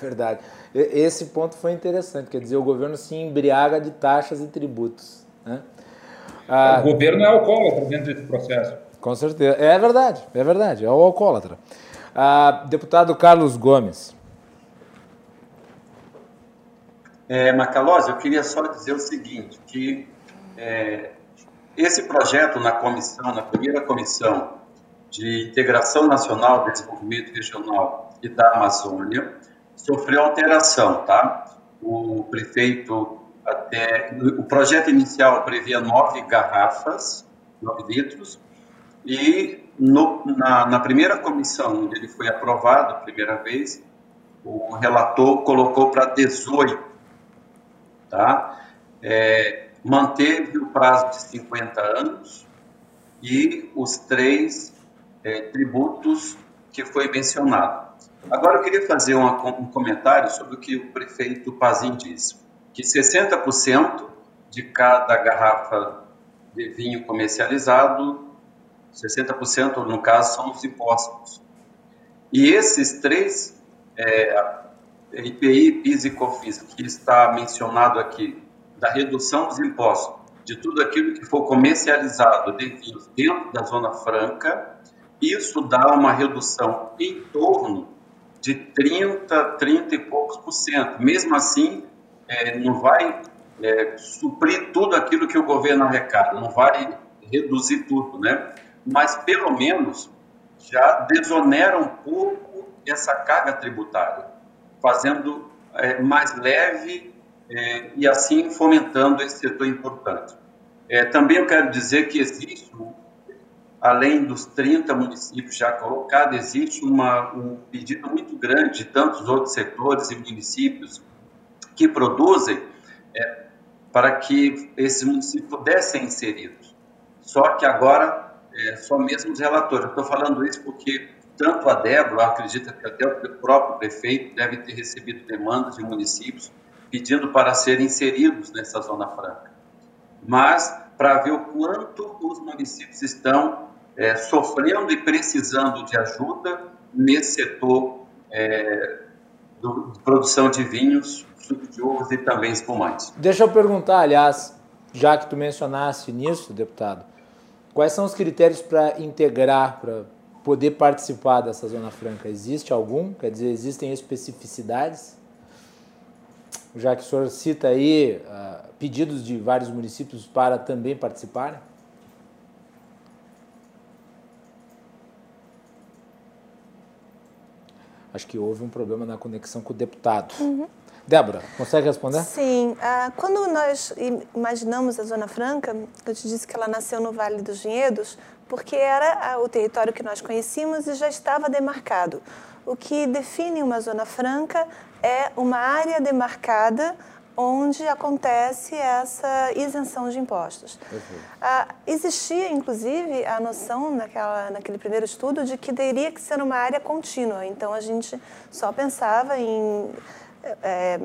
Verdade. Esse ponto foi interessante. Quer dizer, o governo se embriaga de taxas e tributos. Né? Ah, o governo é alcoólatra dentro desse processo. Com certeza. É verdade, é verdade. É o alcoólatra. Ah, deputado Carlos Gomes. É, eu queria só dizer o seguinte, que é, esse projeto na comissão, na primeira comissão de integração nacional, desenvolvimento regional e da Amazônia, sofreu alteração, tá? O prefeito até o projeto inicial previa nove garrafas, nove litros, e no, na, na primeira comissão onde ele foi aprovado a primeira vez, o relator colocou para 18 tá? É, manteve o prazo de 50 anos e os três é, tributos que foi mencionado. Agora eu queria fazer uma, um comentário sobre o que o prefeito Pazin disse, que 60% de cada garrafa de vinho comercializado, 60% no caso são os impostos. E esses três é, IPI, PIS e COFINS, que está mencionado aqui, da redução dos impostos de tudo aquilo que for comercializado de vinhos dentro da Zona Franca, isso dá uma redução em torno de 30, 30 e poucos por cento. Mesmo assim, é, não vai é, suprir tudo aquilo que o governo arrecada, não vai reduzir tudo, né? Mas pelo menos já desonera um pouco essa carga tributária fazendo é, mais leve é, e assim fomentando esse setor importante. É, também eu quero dizer que existe, além dos 30 municípios já colocados, existe uma, um pedido muito grande de tantos outros setores e municípios que produzem é, para que esses municípios pudessem ser inseridos. Só que agora, é, só mesmo os relatores. Estou falando isso porque tanto a Débora, acredita que até o próprio prefeito deve ter recebido demandas de municípios pedindo para serem inseridos nessa zona franca. Mas para ver o quanto os municípios estão é, sofrendo e precisando de ajuda nesse setor é, do, de produção de vinhos, suco de uvas e também espumantes. Deixa eu perguntar, aliás, já que tu mencionaste nisso, deputado, quais são os critérios para integrar, para poder participar dessa Zona Franca? Existe algum? Quer dizer, existem especificidades? Já que o senhor cita aí uh, pedidos de vários municípios para também participarem? Acho que houve um problema na conexão com o deputado. Uhum. Débora, consegue responder? Sim. Uh, quando nós imaginamos a Zona Franca, eu te disse que ela nasceu no Vale dos Vinhedos, porque era o território que nós conhecíamos e já estava demarcado. O que define uma zona franca é uma área demarcada onde acontece essa isenção de impostos. Ah, existia, inclusive, a noção naquela, naquele primeiro estudo de que teria que ser uma área contínua. Então, a gente só pensava em é,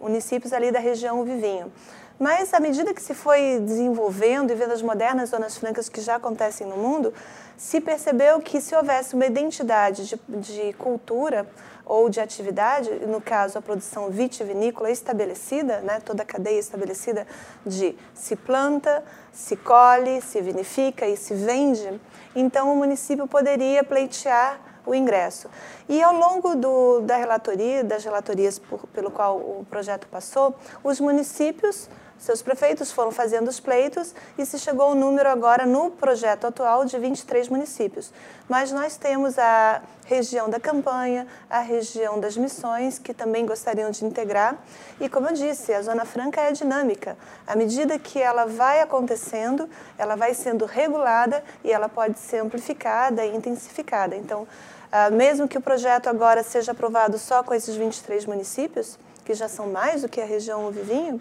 municípios ali da região Vivinho. Mas à medida que se foi desenvolvendo e vendo as modernas zonas francas que já acontecem no mundo, se percebeu que se houvesse uma identidade de, de cultura ou de atividade, no caso a produção vitivinícola estabelecida, né, toda a cadeia estabelecida de se planta, se colhe, se vinifica e se vende, então o município poderia pleitear o ingresso. E ao longo do, da relatoria, das relatorias por, pelo qual o projeto passou, os municípios seus prefeitos foram fazendo os pleitos e se chegou ao número agora no projeto atual de 23 municípios. Mas nós temos a região da campanha, a região das missões, que também gostariam de integrar. E como eu disse, a Zona Franca é dinâmica. À medida que ela vai acontecendo, ela vai sendo regulada e ela pode ser amplificada e intensificada. Então, ah, mesmo que o projeto agora seja aprovado só com esses 23 municípios, que já são mais do que a região Vivinho,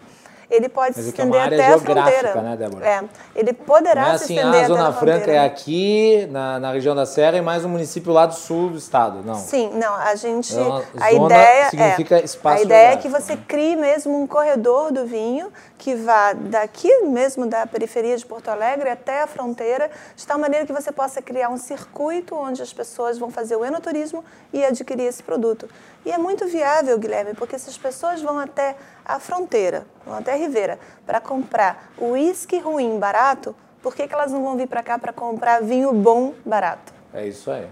ele pode Mas se é é estender área até a fronteira. né, Débora? É, ele poderá Não é se assim, estender ah, a Zona a Franca é aqui, na, na região da Serra, e mais um município lá do sul do estado. Não. Sim, não, a gente. Então, a ideia significa é. espaço A ideia é que você né? crie mesmo um corredor do vinho que vá daqui mesmo da periferia de Porto Alegre até a fronteira, de tal maneira que você possa criar um circuito onde as pessoas vão fazer o enoturismo e adquirir esse produto. E é muito viável, Guilherme, porque se as pessoas vão até a fronteira, vão até a Ribeira, para comprar uísque ruim barato, por que, que elas não vão vir para cá para comprar vinho bom barato? É isso aí.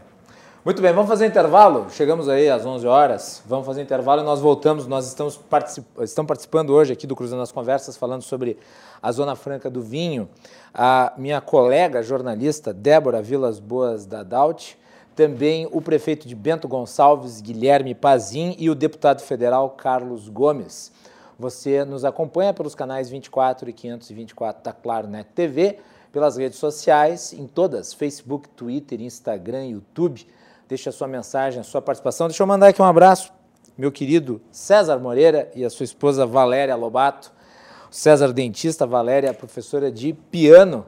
Muito bem, vamos fazer intervalo. Chegamos aí às 11 horas. Vamos fazer intervalo e nós voltamos. Nós estamos, particip... participando hoje aqui do Cruzando as Conversas, falando sobre a Zona Franca do Vinho. A minha colega jornalista, Débora Vilas Boas da Daut, também o prefeito de Bento Gonçalves, Guilherme Pazin, e o deputado federal Carlos Gomes. Você nos acompanha pelos canais 24 e 524 da Claro Net TV, pelas redes sociais, em todas, Facebook, Twitter, Instagram, YouTube. Deixe a sua mensagem, a sua participação. Deixa eu mandar aqui um abraço, meu querido César Moreira e a sua esposa Valéria Lobato. César dentista, Valéria professora de piano.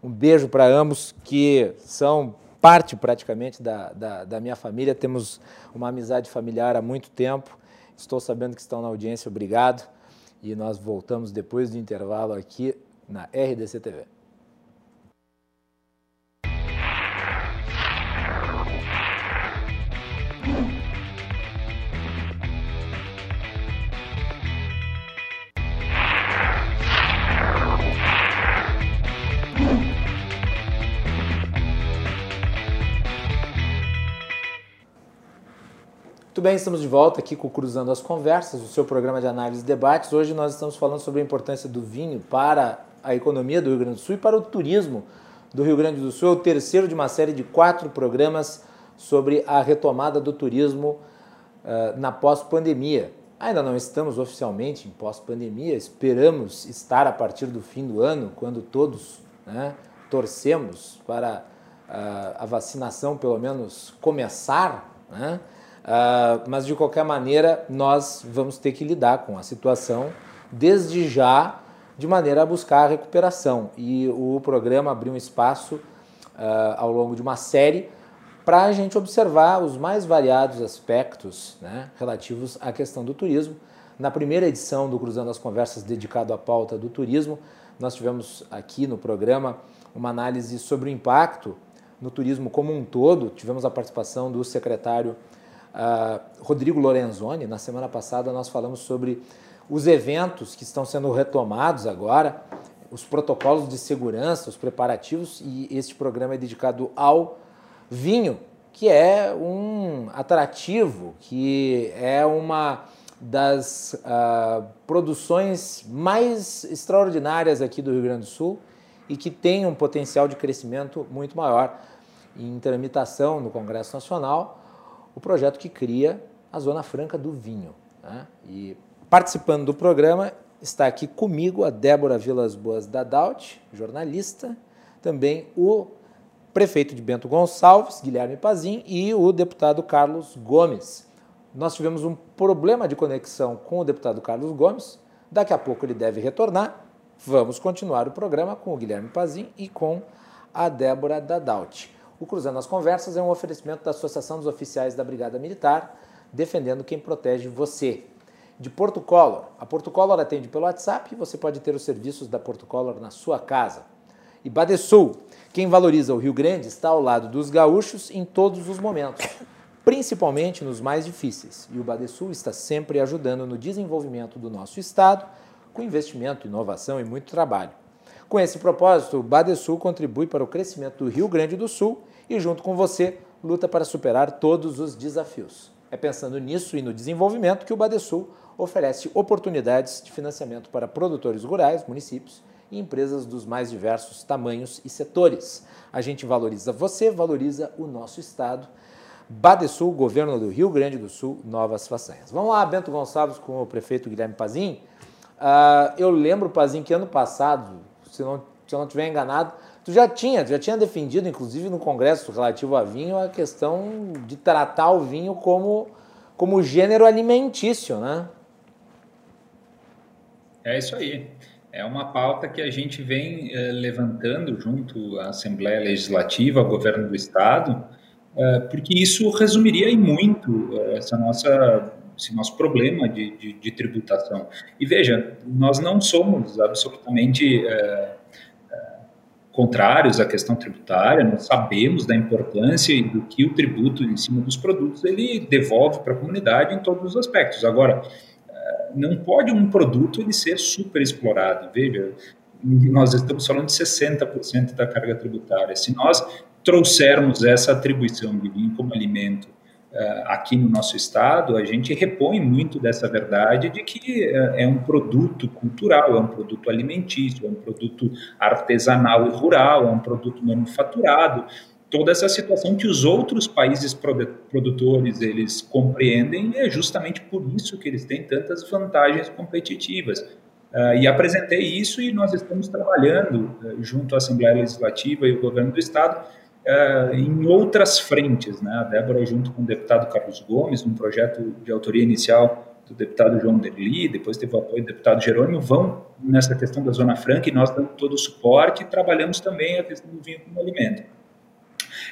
Um beijo para ambos que são parte praticamente da, da, da minha família. Temos uma amizade familiar há muito tempo. Estou sabendo que estão na audiência, obrigado. E nós voltamos depois do intervalo aqui na RDC TV. Muito bem, estamos de volta aqui com Cruzando as Conversas, o seu programa de análise e debates. Hoje nós estamos falando sobre a importância do vinho para a economia do Rio Grande do Sul e para o turismo do Rio Grande do Sul. É o terceiro de uma série de quatro programas sobre a retomada do turismo uh, na pós-pandemia. Ainda não estamos oficialmente em pós-pandemia, esperamos estar a partir do fim do ano, quando todos né, torcemos para uh, a vacinação pelo menos começar, né? Uh, mas de qualquer maneira nós vamos ter que lidar com a situação desde já de maneira a buscar a recuperação e o programa abriu um espaço uh, ao longo de uma série para a gente observar os mais variados aspectos né, relativos à questão do turismo. Na primeira edição do Cruzando as Conversas dedicado à pauta do turismo, nós tivemos aqui no programa uma análise sobre o impacto no turismo como um todo. Tivemos a participação do secretário Rodrigo Lorenzoni. Na semana passada nós falamos sobre os eventos que estão sendo retomados agora, os protocolos de segurança, os preparativos, e este programa é dedicado ao vinho, que é um atrativo, que é uma das uh, produções mais extraordinárias aqui do Rio Grande do Sul e que tem um potencial de crescimento muito maior. Em tramitação no Congresso Nacional, o projeto que cria a Zona Franca do Vinho. Né? E participando do programa está aqui comigo a Débora Vilas Boas da Daut, jornalista, também o prefeito de Bento Gonçalves, Guilherme Pazin, e o deputado Carlos Gomes. Nós tivemos um problema de conexão com o deputado Carlos Gomes, daqui a pouco ele deve retornar. Vamos continuar o programa com o Guilherme Pazin e com a Débora Dadaut. O Cruzando as Conversas é um oferecimento da Associação dos Oficiais da Brigada Militar, defendendo quem protege você. De Porto Color. A Porto Color atende pelo WhatsApp e você pode ter os serviços da Porto Color na sua casa. E Badesul. Quem valoriza o Rio Grande está ao lado dos gaúchos em todos os momentos, principalmente nos mais difíceis. E o Badesul está sempre ajudando no desenvolvimento do nosso estado, com investimento, inovação e muito trabalho. Com esse propósito, o Badesul contribui para o crescimento do Rio Grande do Sul e, junto com você, luta para superar todos os desafios. É pensando nisso e no desenvolvimento que o Badesul oferece oportunidades de financiamento para produtores rurais, municípios e empresas dos mais diversos tamanhos e setores. A gente valoriza você, valoriza o nosso estado. Badesul, governo do Rio Grande do Sul, novas façanhas. Vamos lá, Bento Gonçalves com o prefeito Guilherme Pazin. Uh, eu lembro, Pazin, que ano passado, se, não, se eu não estiver enganado, tu já tinha, tu já tinha defendido, inclusive no Congresso relativo a vinho, a questão de tratar o vinho como, como gênero alimentício, né? É isso aí. É uma pauta que a gente vem eh, levantando junto à Assembleia Legislativa, ao governo do Estado, eh, porque isso resumiria em muito eh, essa nossa, esse nosso problema de, de, de, tributação. E veja, nós não somos absolutamente contrários à questão tributária, nós sabemos da importância e do que o tributo em cima dos produtos ele devolve para a comunidade em todos os aspectos. Agora, não pode um produto ele ser super explorado. Veja, nós estamos falando de 60% da carga tributária. Se nós trouxermos essa atribuição de vinho como alimento aqui no nosso estado, a gente repõe muito dessa verdade de que uh, é um produto cultural, é um produto alimentício, é um produto artesanal e rural, é um produto manufaturado toda essa situação que os outros países produtores eles compreendem e é justamente por isso que eles têm tantas vantagens competitivas. Uh, e apresentei isso e nós estamos trabalhando uh, junto à Assembleia Legislativa e o governo do Estado uh, em outras frentes. Né? A Débora, junto com o deputado Carlos Gomes, um projeto de autoria inicial do deputado João Derli, depois teve o apoio do deputado Jerônimo, vão nessa questão da Zona Franca e nós damos todo o suporte e trabalhamos também a questão do vinho como alimento.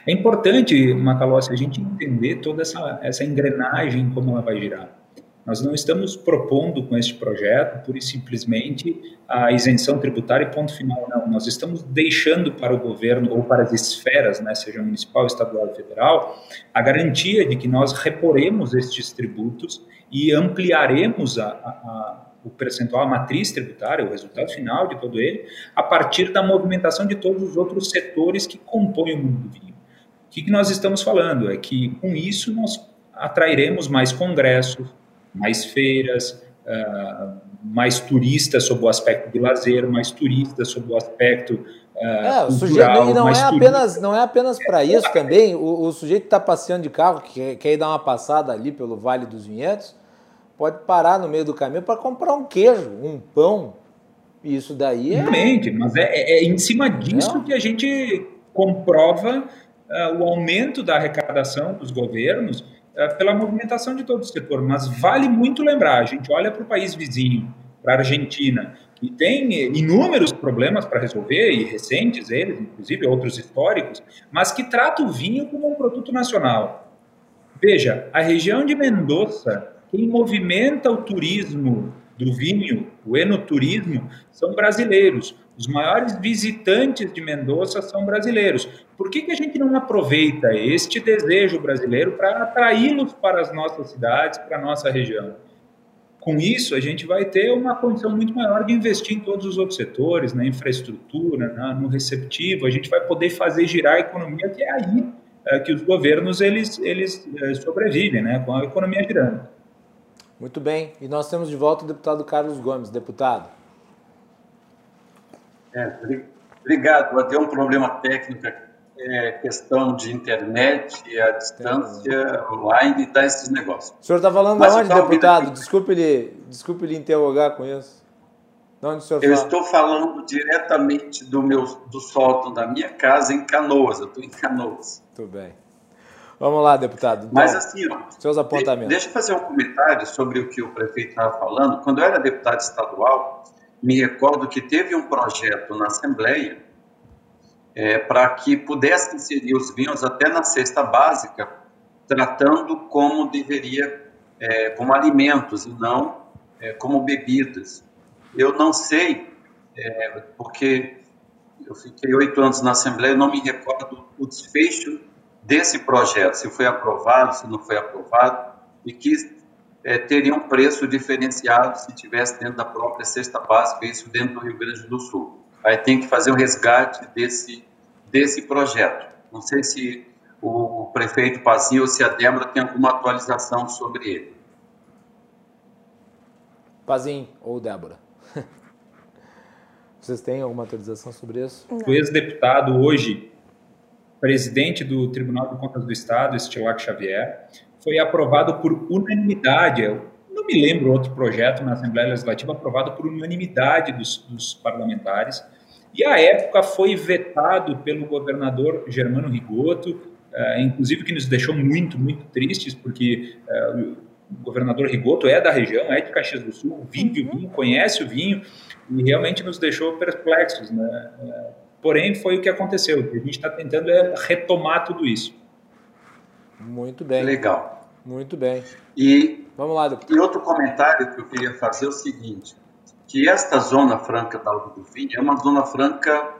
É importante, Macalossi, a gente entender toda essa, essa engrenagem, como ela vai girar. Nós não estamos propondo com este projeto, pura e simplesmente, a isenção tributária e ponto final, não. Nós estamos deixando para o governo ou para as esferas, né, seja municipal, estadual ou federal, a garantia de que nós reporemos estes tributos e ampliaremos a, a, a o percentual, a matriz tributária, o resultado final de todo ele, a partir da movimentação de todos os outros setores que compõem o mundo do vinho. O que, nós estamos falando? É que com isso nós atrairemos mais congressos, mais feiras, uh, mais turistas sob o aspecto de lazer, mais turistas sob o aspecto uh, é, o sujeito não é apenas não é apenas para isso também. O, o sujeito está passeando de carro, que quer ir dar uma passada ali pelo Vale dos Vinhedos, pode parar no meio do caminho para comprar um queijo, um pão. Isso daí é. Realmente, mas é, é, é em cima disso não. que a gente comprova uh, o aumento da arrecadação dos governos pela movimentação de todo o setor. Mas vale muito lembrar, a gente olha para o país vizinho, para a Argentina, que tem inúmeros problemas para resolver, e recentes eles, inclusive outros históricos, mas que trata o vinho como um produto nacional. Veja, a região de Mendoza, quem movimenta o turismo do vinho, o enoturismo, são brasileiros. Os maiores visitantes de Mendoza são brasileiros. Por que, que a gente não aproveita este desejo brasileiro para atraí-los para as nossas cidades, para a nossa região? Com isso, a gente vai ter uma condição muito maior de investir em todos os outros setores, na infraestrutura, na, no receptivo. A gente vai poder fazer girar a economia, que é aí é, que os governos eles, eles é, sobrevivem, né, com a economia girando. Muito bem. E nós temos de volta o deputado Carlos Gomes. Deputado. É, obrigado. Ter um problema técnico, é questão de internet, a distância, online, tá esses negócios. O senhor está falando Mas de onde, deputado? Desculpe lhe, desculpe lhe interrogar com isso. De onde o senhor Eu fala? estou falando diretamente do meu do sótão da minha casa em Canoas. Eu estou em Canoas. Muito bem. Vamos lá, deputado. Então, Mas assim, ó, seus apontamentos. Deixa eu fazer um comentário sobre o que o prefeito estava falando. Quando eu era deputado estadual, me recordo que teve um projeto na Assembleia é, para que pudesse inserir os vinhos até na cesta básica, tratando como deveria, é, como alimentos e não é, como bebidas. Eu não sei, é, porque eu fiquei oito anos na Assembleia, eu não me recordo o desfecho desse projeto, se foi aprovado, se não foi aprovado, e que é, teria um preço diferenciado se tivesse dentro da própria cesta básica, isso dentro do Rio Grande do Sul. Aí tem que fazer o resgate desse, desse projeto. Não sei se o prefeito Pazinho ou se a Débora tem alguma atualização sobre ele. Pazinho ou Débora? [LAUGHS] Vocês têm alguma atualização sobre isso? O ex-deputado hoje, presidente do Tribunal de Contas do Estado, Estilac Xavier, foi aprovado por unanimidade. Eu não me lembro outro projeto na Assembleia Legislativa aprovado por unanimidade dos, dos parlamentares. E à época foi vetado pelo governador Germano Rigoto, uh, inclusive que nos deixou muito, muito tristes, porque uh, governador Rigoto é da região, é de Caxias do Sul, vive o vinho, conhece o vinho e realmente nos deixou perplexos, né? Porém, foi o que aconteceu. O que a gente está tentando é retomar tudo isso. Muito bem. Legal. Muito bem. E, Vamos lá, e outro comentário que eu queria fazer é o seguinte, que esta zona franca da Alto do Vinho é uma zona franca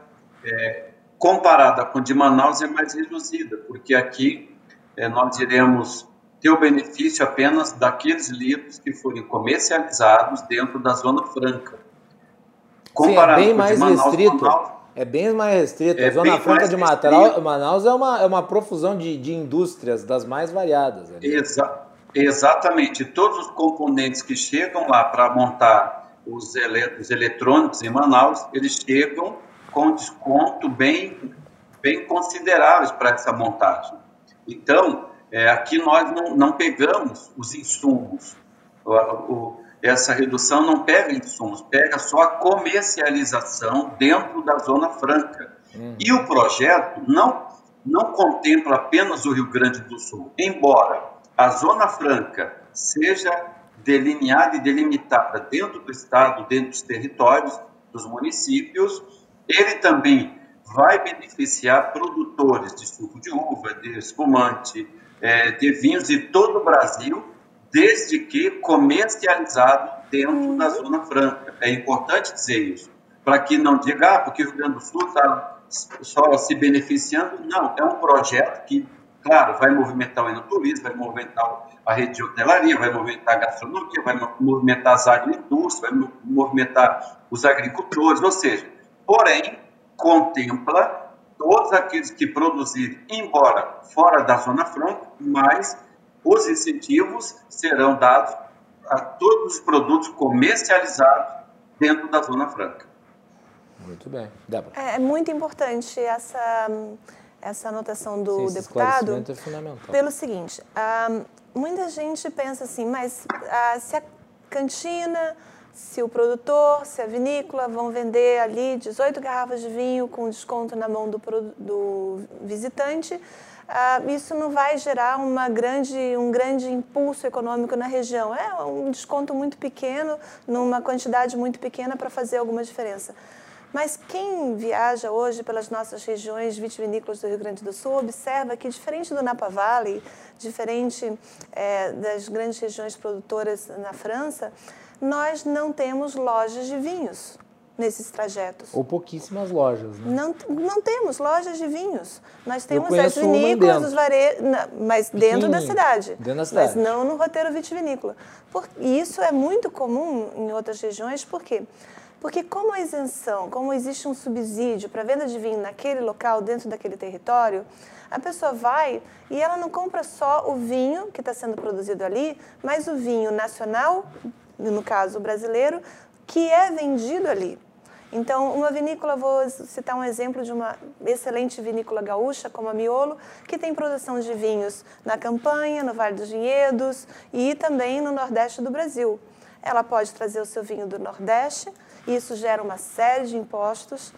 é, comparada com a de Manaus é mais reduzida, porque aqui é, nós iremos ter o benefício apenas daqueles litros que forem comercializados dentro da zona franca. Sim, é bem mais Manaus, restrito. Manaus, é bem mais restrito. É a Zona Franca de Manaus, Manaus é uma, é uma profusão de, de indústrias das mais variadas. Exa exatamente. Todos os componentes que chegam lá para montar os, ele os eletrônicos em Manaus, eles chegam com desconto bem, bem consideráveis para essa montagem. Então, é, aqui nós não, não pegamos os insumos. O, o, essa redução não pega insumos, pega só a comercialização dentro da Zona Franca. Uhum. E o projeto não, não contempla apenas o Rio Grande do Sul, embora a Zona Franca seja delineada e delimitada dentro do Estado, dentro dos territórios, dos municípios, ele também vai beneficiar produtores de suco de uva, de espumante, é, de vinhos de todo o Brasil, desde que comercializado dentro uhum. da Zona Franca. É importante dizer isso, para que não diga, ah, porque o Rio Grande do Sul está só se beneficiando. Não, é um projeto que, claro, vai movimentar o enoturismo, vai movimentar a rede de hotelaria, vai movimentar a gastronomia, vai movimentar as agroindústrias, vai movimentar os agricultores, ou seja, porém, contempla todos aqueles que produzirem, embora fora da Zona Franca, mas os incentivos serão dados a todos os produtos comercializados dentro da Zona Franca. Muito bem. Débora. É, é muito importante essa, essa anotação do Sim, deputado. É fundamental. Pelo seguinte, um, muita gente pensa assim, mas uh, se a cantina, se o produtor, se a vinícola vão vender ali 18 garrafas de vinho com desconto na mão do, do visitante, uh, isso não vai gerar uma grande, um grande impulso econômico na região. É um desconto muito pequeno, numa quantidade muito pequena para fazer alguma diferença. Mas quem viaja hoje pelas nossas regiões vitivinícolas do Rio Grande do Sul observa que, diferente do Napa Valley, diferente é, das grandes regiões produtoras na França, nós não temos lojas de vinhos nesses trajetos. Ou pouquíssimas lojas, né? Não, não temos lojas de vinhos. Nós temos as vinícolas, os varejos, mas dentro da cidade. Dentro da cidade. Mas não no roteiro vitivinícola. Por, e isso é muito comum em outras regiões, por quê? Porque como a isenção, como existe um subsídio para venda de vinho naquele local, dentro daquele território, a pessoa vai e ela não compra só o vinho que está sendo produzido ali, mas o vinho nacional, no caso brasileiro, que é vendido ali. Então, uma vinícola, vou citar um exemplo de uma excelente vinícola gaúcha, como a Miolo, que tem produção de vinhos na Campanha, no Vale dos Vinhedos e também no Nordeste do Brasil. Ela pode trazer o seu vinho do Nordeste, isso gera uma série de impostos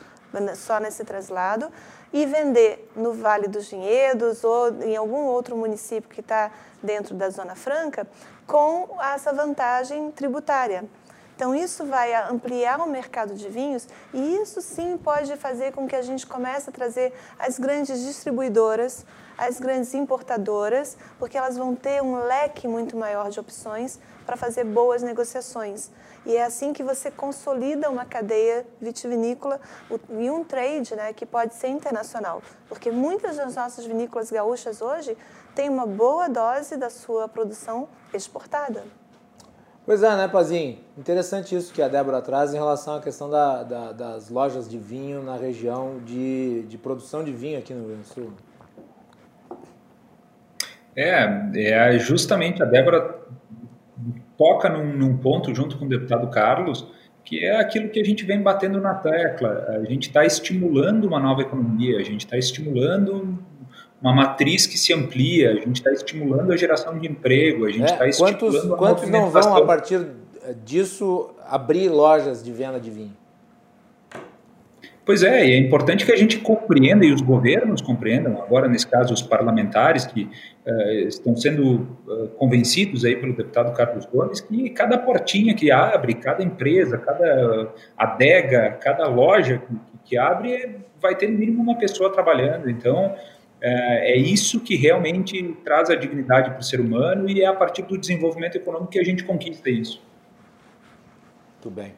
só nesse traslado, e vender no Vale dos Vinhedos ou em algum outro município que está dentro da Zona Franca, com essa vantagem tributária. Então, isso vai ampliar o mercado de vinhos e isso sim pode fazer com que a gente comece a trazer as grandes distribuidoras, as grandes importadoras, porque elas vão ter um leque muito maior de opções para fazer boas negociações. E é assim que você consolida uma cadeia vitivinícola e um trade né, que pode ser internacional. Porque muitas das nossas vinícolas gaúchas hoje têm uma boa dose da sua produção exportada. Pois é, né, Pazinho? Interessante isso que a Débora traz em relação à questão da, da, das lojas de vinho na região de, de produção de vinho aqui no Rio Grande do Sul. É, é justamente a Débora toca num, num, ponto junto com o deputado Carlos, que é aquilo que a gente vem batendo na tecla. A gente está estimulando uma nova economia, a gente está estimulando uma matriz que se amplia, a gente está estimulando a geração de emprego, a gente está é, estimulando quantos, a Quantos não vão, a partir disso, abrir lojas de venda de vinho? Pois é, e é importante que a gente compreenda e os governos compreendam, agora nesse caso os parlamentares que uh, estão sendo uh, convencidos aí pelo deputado Carlos Gomes, que cada portinha que abre, cada empresa, cada adega, cada loja que, que abre vai ter no mínimo uma pessoa trabalhando. Então, é isso que realmente traz a dignidade para o ser humano e é a partir do desenvolvimento econômico que a gente conquista isso. Muito bem.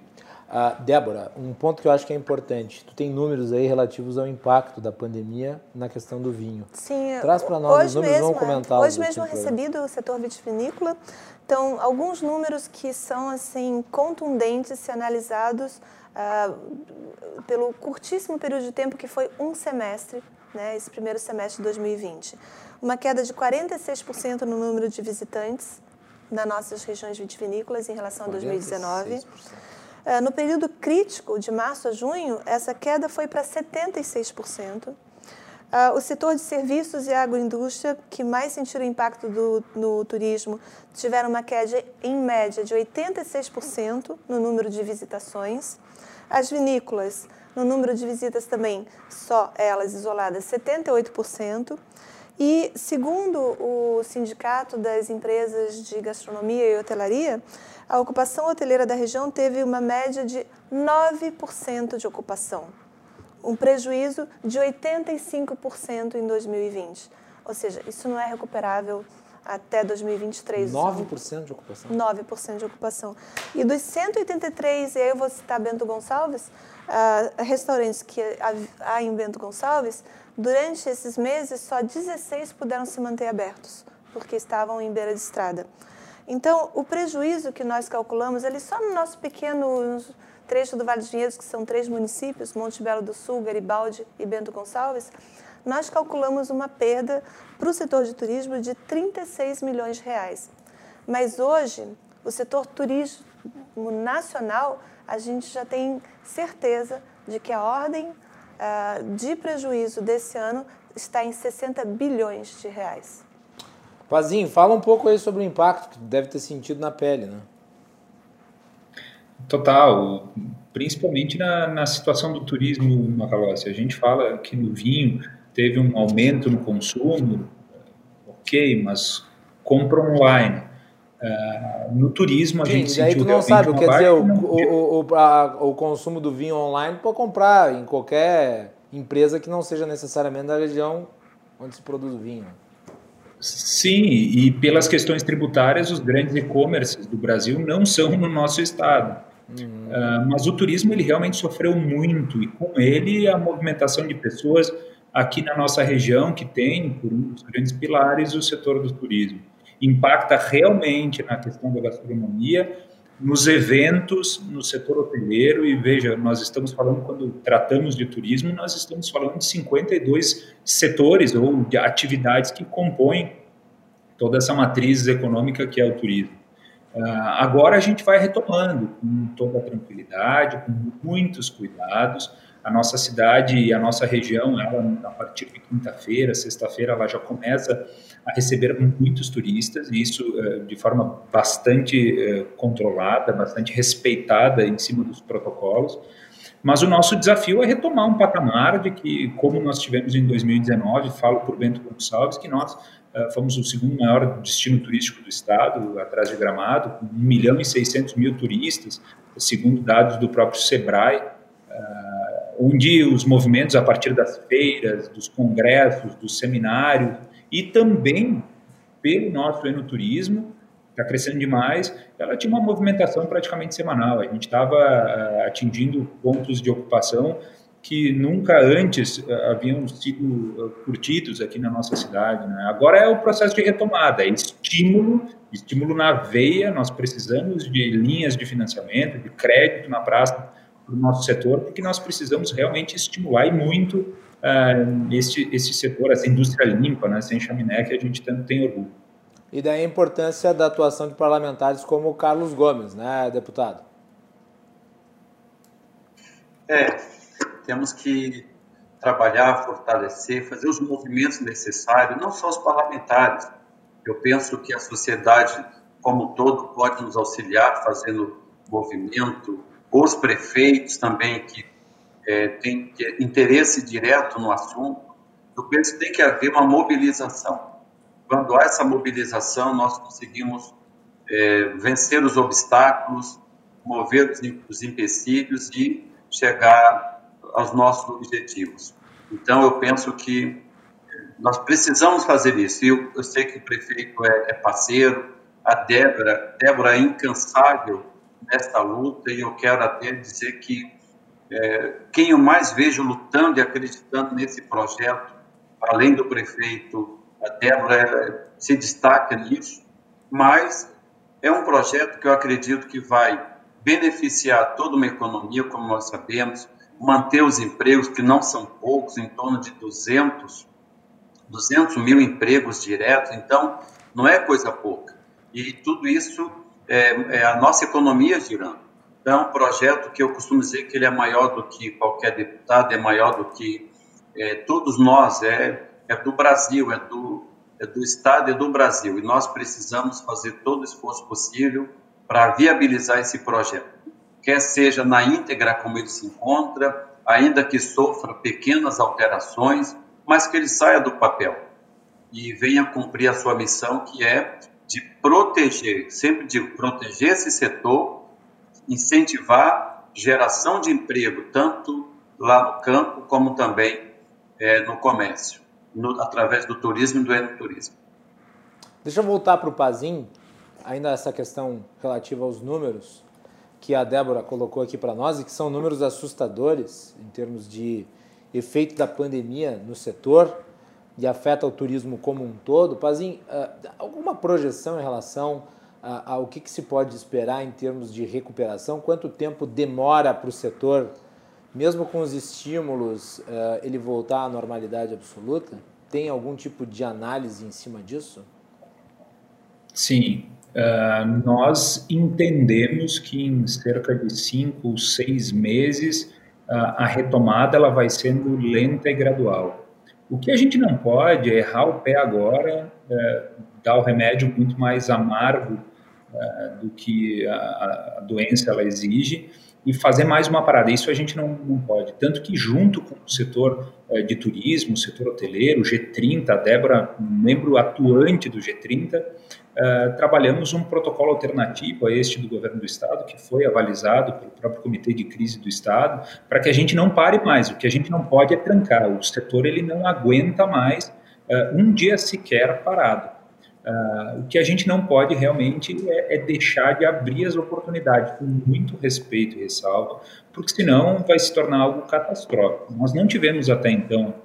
Uh, Débora, um ponto que eu acho que é importante. Tu tem números aí relativos ao impacto da pandemia na questão do vinho. Sim. Traz para nós os números, mesmo, vamos comentar. Hoje mesmo recebi do setor vitivinícola. Então, alguns números que são assim contundentes se analisados uh, pelo curtíssimo período de tempo que foi um semestre, né, esse primeiro semestre de 2020. Uma queda de 46% no número de visitantes nas nossas regiões vitivinícolas em relação a 2019. É, no período crítico, de março a junho, essa queda foi para 76%. É, o setor de serviços e agroindústria, que mais sentiram o impacto do, no turismo, tiveram uma queda, em média, de 86% no número de visitações. As vinícolas, no número de visitas também, só elas isoladas, 78%. E, segundo o Sindicato das Empresas de Gastronomia e Hotelaria, a ocupação hoteleira da região teve uma média de 9% de ocupação, um prejuízo de 85% em 2020. Ou seja, isso não é recuperável até 2023. 9% de ocupação? 9% de ocupação. E dos 183, e aí eu vou citar Bento Gonçalves, uh, restaurantes que há em Bento Gonçalves, durante esses meses só 16 puderam se manter abertos, porque estavam em beira de estrada. Então, o prejuízo que nós calculamos, ele só no nosso pequeno trecho do Vale dos Vinhedos, que são três municípios, Monte Belo do Sul, Garibaldi e Bento Gonçalves, nós calculamos uma perda para o setor de turismo de 36 milhões de reais. Mas hoje, o setor turismo nacional, a gente já tem certeza de que a ordem uh, de prejuízo desse ano está em 60 bilhões de reais. Pazinho, fala um pouco aí sobre o impacto que deve ter sentido na pele, né? Total, principalmente na, na situação do turismo, Macalossi. A gente fala que no vinho teve um aumento no consumo, ok, mas compra online. Uh, no turismo a Sim, gente sentiu tu não sabe, quer dizer, o, o, o, a, o consumo do vinho online pode comprar em qualquer empresa que não seja necessariamente da região onde se produz o vinho. Sim, e pelas questões tributárias, os grandes e-commerces do Brasil não são no nosso estado. Uhum. Uh, mas o turismo ele realmente sofreu muito e com ele a movimentação de pessoas aqui na nossa região que tem por um dos grandes pilares o setor do turismo. Impacta realmente na questão da gastronomia nos eventos no setor hoteleiro e veja nós estamos falando quando tratamos de turismo nós estamos falando de 52 setores ou de atividades que compõem toda essa matriz econômica que é o turismo. Uh, agora a gente vai retomando com toda a tranquilidade com muitos cuidados a nossa cidade e a nossa região ela a partir de quinta-feira sexta-feira ela já começa a receber muitos turistas, e isso eh, de forma bastante eh, controlada, bastante respeitada em cima dos protocolos. Mas o nosso desafio é retomar um patamar de que, como nós tivemos em 2019, falo por Bento Gonçalves, que nós uh, fomos o segundo maior destino turístico do estado, atrás de Gramado, com 1 milhão e 600 mil turistas, segundo dados do próprio SEBRAE, uh, onde os movimentos a partir das feiras, dos congressos, dos seminários, e também pelo nosso enoturismo, está crescendo demais, ela tinha uma movimentação praticamente semanal. A gente estava uh, atingindo pontos de ocupação que nunca antes uh, haviam sido uh, curtidos aqui na nossa cidade. Né? Agora é o processo de retomada, é estímulo, estímulo na veia. Nós precisamos de linhas de financiamento, de crédito na praça para o nosso setor, porque nós precisamos realmente estimular e muito uh, este, este setor, essa indústria limpa, né, sem chaminé, que a gente tanto tem orgulho. E daí a importância da atuação de parlamentares como o Carlos Gomes, né, deputado? É, temos que trabalhar, fortalecer, fazer os movimentos necessários, não só os parlamentares. Eu penso que a sociedade como um todo pode nos auxiliar fazendo movimento, os prefeitos também que é, tem interesse direto no assunto, eu penso que tem que haver uma mobilização. Quando há essa mobilização, nós conseguimos é, vencer os obstáculos, mover os empecilhos e chegar aos nossos objetivos. Então, eu penso que nós precisamos fazer isso. Eu, eu sei que o prefeito é, é parceiro, a Débora, Débora é incansável nesta luta e eu quero até dizer que é, quem eu mais vejo lutando e acreditando nesse projeto, além do prefeito, a Débora se destaca nisso, mas é um projeto que eu acredito que vai beneficiar toda uma economia, como nós sabemos, manter os empregos, que não são poucos, em torno de 200, 200 mil empregos diretos, então não é coisa pouca. E tudo isso é, é a nossa economia girando. Então, é um projeto que eu costumo dizer que ele é maior do que qualquer deputado, é maior do que é, todos nós, é, é do Brasil, é do, é do Estado, é do Brasil. E nós precisamos fazer todo o esforço possível para viabilizar esse projeto. Quer seja na íntegra como ele se encontra, ainda que sofra pequenas alterações, mas que ele saia do papel e venha cumprir a sua missão, que é de proteger, sempre de proteger esse setor, incentivar geração de emprego, tanto lá no campo como também é, no comércio, no, através do turismo e do enoturismo. Deixa eu voltar para o Pazim, ainda essa questão relativa aos números que a Débora colocou aqui para nós e que são números assustadores em termos de efeito da pandemia no setor e afeta o turismo como um todo. Pazim, ah, alguma projeção em relação ao que, que se pode esperar em termos de recuperação? Quanto tempo demora para o setor, mesmo com os estímulos, ah, ele voltar à normalidade absoluta? Tem algum tipo de análise em cima disso? Sim, Uh, nós entendemos que em cerca de cinco, seis meses, uh, a retomada ela vai sendo lenta e gradual. O que a gente não pode é errar o pé agora, uh, dar o remédio muito mais amargo do que a, a, doença ela exige e fazer mais uma parada. Isso a gente não, não pode. Tanto que, junto com o setor de turismo, o setor hoteleiro, o G30, a Débora, membro atuante do G30, Uh, trabalhamos um protocolo alternativo a este do governo do estado, que foi avalizado pelo próprio comitê de crise do estado, para que a gente não pare mais. O que a gente não pode é trancar. O setor ele não aguenta mais uh, um dia sequer parado. Uh, o que a gente não pode realmente é, é, deixar de abrir as oportunidades com muito respeito e ressalva, porque senão vai se tornar algo catastrófico. Nós não tivemos até então,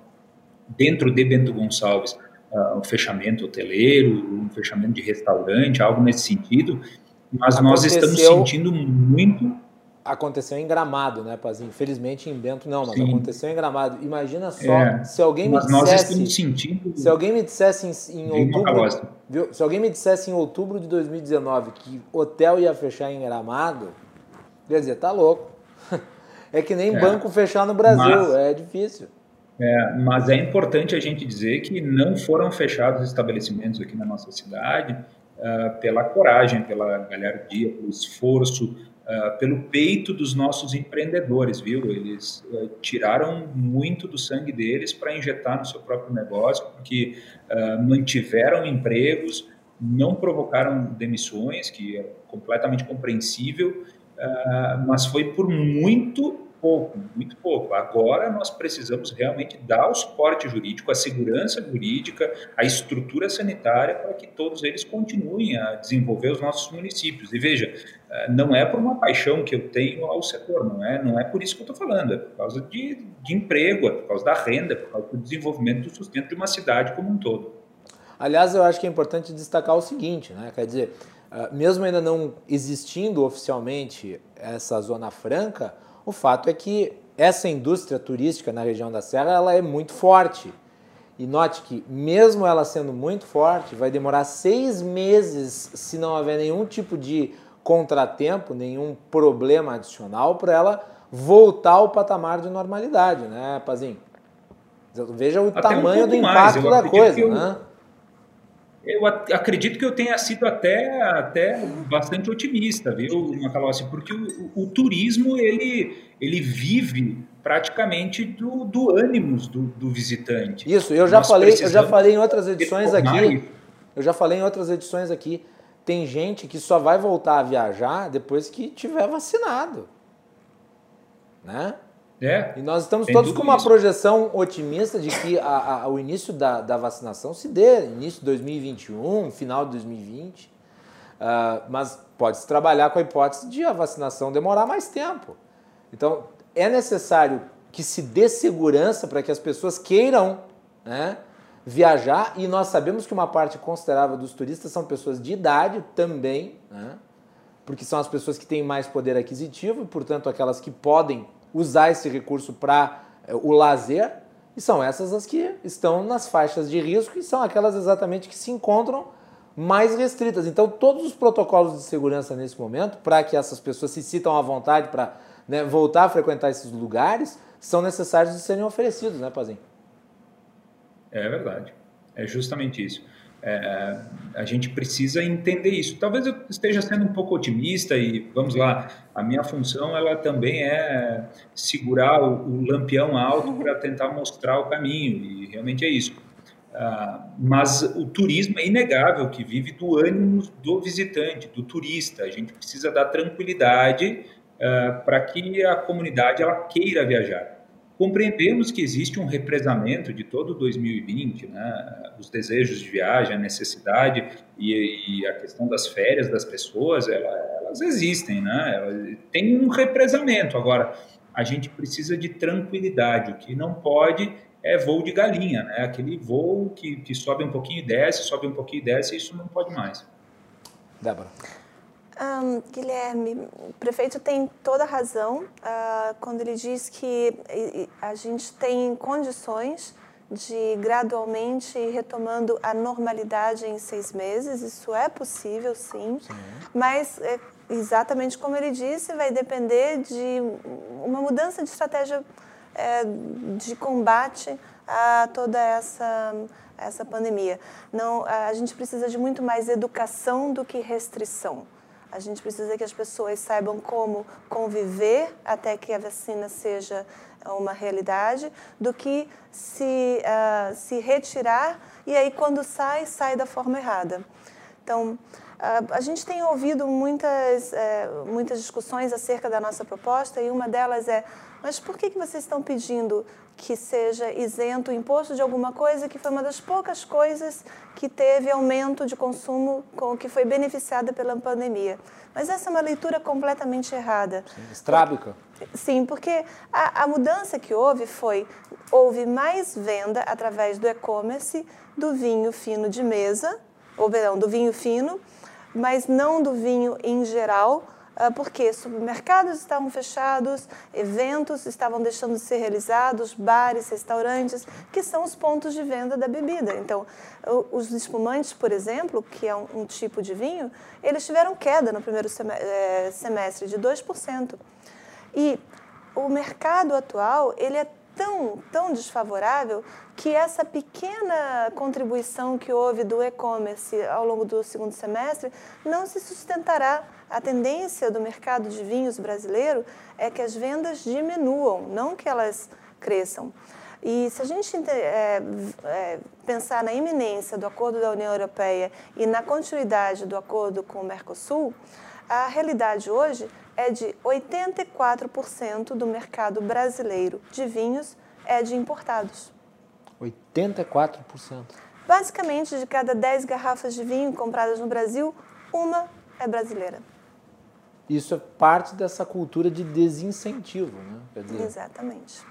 dentro de Bento Gonçalves, uh, um fechamento hoteleiro, um fechamento de restaurante, algo nesse sentido, mas Aconteceu... nós estamos sentindo muito aconteceu em Gramado, né, Pazinho? Infelizmente em Bento não, mas Sim. aconteceu em Gramado. Imagina só é, se alguém me dissesse, nós estamos sentindo se alguém me dissesse em, em outubro, viu? se alguém me dissesse em outubro de 2019 que hotel ia fechar em Gramado, quer dizer, tá louco. [LAUGHS] É que nem é, banco fechar no Brasil, mas, é difícil. É, mas é importante a gente dizer que não foram fechados estabelecimentos aqui na nossa cidade uh, pela coragem, pela galhardia, pelo esforço, uh, pelo peito dos nossos empreendedores, viu? Eles uh, tiraram muito do sangue deles para injetar no seu próprio negócio, porque mantiveram empregos, não provocaram demissões, que é completamente compreensível, mas foi por muito pouco, muito pouco. Agora nós precisamos realmente dar o suporte jurídico, a segurança jurídica, a estrutura sanitária para que todos eles continuem a desenvolver os nossos municípios. E veja, eh, não é por uma paixão que eu tenho ao setor, não é, não é por isso que eu estou falando, é por causa de, de emprego, é por causa da renda, é por causa do desenvolvimento do sustento de uma cidade como um todo. Aliás, eu acho que é importante destacar o seguinte, né? quer dizer, eh, mesmo ainda não existindo oficialmente essa zona franca, o fato é que essa indústria turística na região da Serra ela é muito forte. E note que, mesmo ela sendo muito forte, vai demorar seis meses, se não houver nenhum tipo de contratempo, nenhum problema adicional, para ela voltar ao patamar de normalidade, né, Pazinho? Veja o Até tamanho um do impacto da coisa, né? Eu acredito que eu tenha sido até, até bastante otimista, viu, Macalossi? Porque o, o, turismo, ele, ele vive praticamente do, do ânimo do, do visitante. Isso, eu já, falei, eu já falei em outras edições aqui, eu já falei em outras edições aqui, tem gente que só vai voltar a viajar depois que tiver vacinado. Né? É, e nós estamos todos com uma isso. projeção otimista de que a, a, o início da, da, vacinação se dê, início de 2021, final de 2020. Uh, ah, mas pode-se trabalhar com a hipótese de a vacinação demorar mais tempo. Então, é necessário que se dê segurança para que as pessoas queiram né, viajar, e nós sabemos que uma parte considerável dos turistas são pessoas de idade também, né, porque são as pessoas que têm mais poder aquisitivo e, portanto, aquelas que podem usar esse recurso para é, o lazer, e são essas as que estão nas faixas de risco e são aquelas exatamente que se encontram mais restritas. Então, todos os protocolos de segurança nesse momento, para que essas pessoas se sintam à vontade para né, voltar a frequentar esses lugares, são necessários de serem oferecidos, né, Pazinho? É verdade. É justamente isso. É, a gente precisa entender isso. Talvez eu esteja sendo um pouco otimista e vamos lá, a minha função ela também é segurar o, o lampião alto para tentar mostrar o caminho e realmente é isso. Uh, mas o turismo é inegável que vive do ânimo do visitante, do turista. A gente precisa dar tranquilidade uh, para que a comunidade ela queira viajar. Compreendemos que existe um represamento de todo 2020, né? os desejos de viagem, a necessidade e, e a questão das férias das pessoas, ela, elas existem, né? Tem um represamento. Agora, a gente precisa de tranquilidade, o que não pode é voo de galinha, né? aquele voo que, que sobe um pouquinho e desce, sobe um pouquinho e desce, isso não pode mais. Débora. Um, Guilherme, o prefeito tem toda a razão uh, quando ele diz que a gente tem condições de gradualmente ir retomando a normalidade em seis meses. Isso é possível, sim, sim. mas é, exatamente como ele disse, vai depender de uma mudança de estratégia é, de combate a toda essa essa pandemia. Não, a gente precisa de muito mais educação do que restrição. A gente precisa que as pessoas saibam como conviver até que a vacina seja uma realidade, do que se, uh, se retirar e aí quando sai, sai da forma errada. Então, uh, a gente tem ouvido muitas, uh, muitas discussões acerca da nossa proposta e uma delas é mas por que, que vocês estão pedindo que seja isento o imposto de alguma coisa que foi uma das poucas coisas que teve aumento de consumo com que foi beneficiada pela pandemia? Mas essa é uma leitura completamente errada. Estrábica. Sim, porque a, a mudança que houve foi, houve mais venda através do e-commerce do vinho fino de mesa, ou perdão, do vinho fino, mas não do vinho em geral, porque supermercados estavam fechados, eventos estavam deixando de ser realizados, bares, restaurantes, que são os pontos de venda da bebida. Então, os espumantes, por exemplo, que é um, tipo de vinho, eles tiveram queda no primeiro eh, semestre de 2%. E o mercado atual, ele é tão, tão desfavorável que essa pequena contribuição que houve do e-commerce ao longo do segundo semestre não se sustentará a tendência do mercado de vinhos brasileiro é que as vendas diminuam, não que elas cresçam. E se a gente é, é, pensar na iminência do acordo da União Europeia e na continuidade do acordo com o Mercosul, a realidade hoje é de 84% do mercado brasileiro de vinhos é de importados. 84%? Basicamente, de cada 10 garrafas de vinho compradas no Brasil, uma é brasileira. Isso é parte dessa cultura de desincentivo, né? Quer dizer, Exatamente.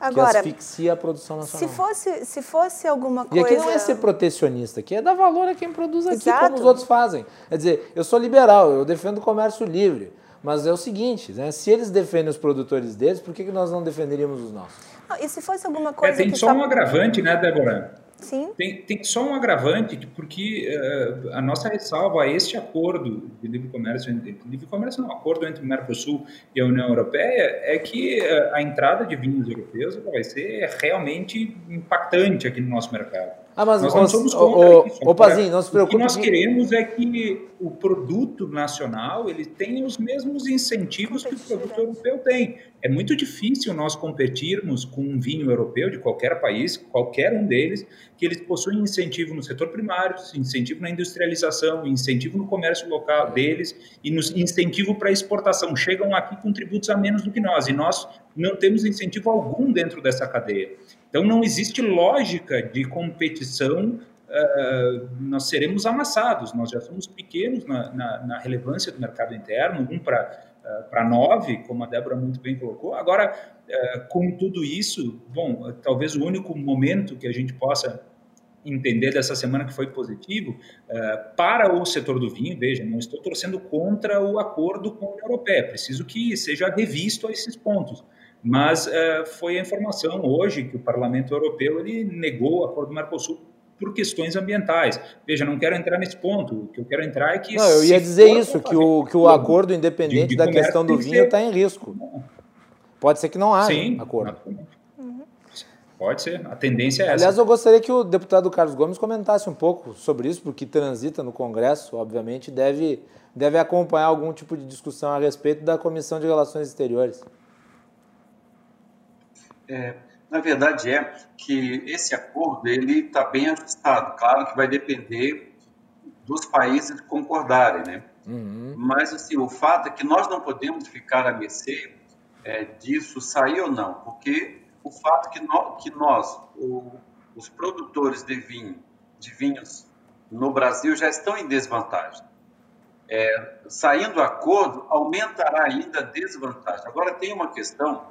Agora, que asfixia a produção nacional. Se fosse, se fosse alguma coisa... E aqui não é ser protecionista, aqui é dar valor a quem produz aqui, Exato. como os outros fazem. Quer dizer, eu sou liberal, eu defendo o comércio livre, mas é o seguinte, né? se eles defendem os produtores deles, por que, que nós não defenderíamos os nossos? e se fosse alguma coisa... É, tem só um agravante, né, Débora? Sim. Tem, tem só um agravante, porque uh, a nossa ressalva a este acordo de livre comércio, livre comércio não, acordo entre o Mercosul e a União Europeia, é que uh, a entrada de vinhos europeus vai ser realmente impactante aqui no nosso mercado. Ah, mas nós não somos contra o, isso. O, Pazinho, não se preocupe. O que nós queremos é que o produto nacional ele tenha os mesmos incentivos que o produto europeu tem. É muito difícil nós competirmos com um vinho europeu de qualquer país, qualquer um deles, que eles possuem incentivo no setor primário, incentivo na industrialização, incentivo no comércio local deles e no incentivo para exportação. Chegam aqui com tributos a menos do que nós e nós não temos incentivo algum dentro dessa cadeia. Então, não existe lógica de competição, uh, nós seremos amassados, nós já somos pequenos na, na, na relevância do mercado interno, um para para nove, como a Débora muito bem colocou. Agora, com tudo isso, bom, talvez o único momento que a gente possa entender dessa semana que foi positivo para o setor do vinho, veja, não estou torcendo contra o acordo com a União Europeia, preciso que seja revisto a esses pontos mas uh, foi a informação hoje que o Parlamento Europeu ele negou o acordo do Mercosul por questões ambientais. Veja, não quero entrar nesse ponto. O que eu quero entrar é que. Não, eu ia dizer isso, que o, que o acordo, independente de, de da questão do vinho, está em risco. Pode ser que não haja Sim, acordo. Uhum. Pode ser, a tendência é essa. Aliás, eu gostaria que o deputado Carlos Gomes comentasse um pouco sobre isso, porque transita no Congresso, obviamente, deve, deve acompanhar algum tipo de discussão a respeito da Comissão de Relações Exteriores. É, na verdade é que esse acordo ele está bem ajustado. Claro que vai depender dos países concordarem, né? Uhum. Mas assim, o fato é que nós não podemos ficar a mercê é, disso sair ou não, porque o fato é que nós, que nós o, os produtores de vinho, de vinhos no Brasil já estão em desvantagem. É, saindo o acordo, aumentará ainda a desvantagem. Agora tem uma questão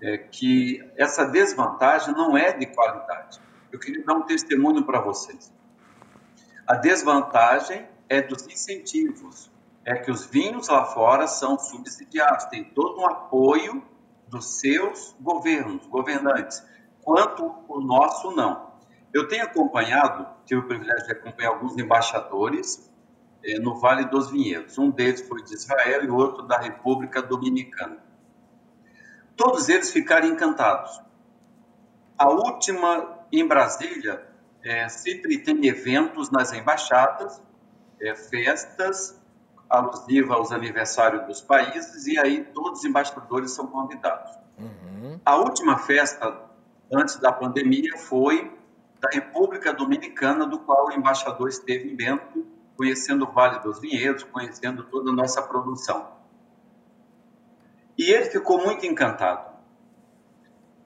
é, que essa desvantagem não é de qualidade. Eu queria dar um testemunho para vocês. A desvantagem é dos incentivos, é que os vinhos lá fora são subsidiados, tem todo um apoio dos seus governos, governantes, quanto o nosso não. Eu tenho acompanhado, tive o privilégio de acompanhar alguns embaixadores eh, no Vale dos Vinhedos. Um deles foi de Israel e outro da República Dominicana todos eles ficaram encantados. A última, em Brasília, é, sempre tem eventos nas embaixadas, é, festas alusivas aos aniversários dos países, e aí todos os embaixadores são convidados. Uhum. A última festa, antes da pandemia, foi da República Dominicana, do qual o embaixador esteve em Bento, conhecendo o Vale dos Vinhedos, conhecendo toda a nossa produção. E ele ficou muito encantado.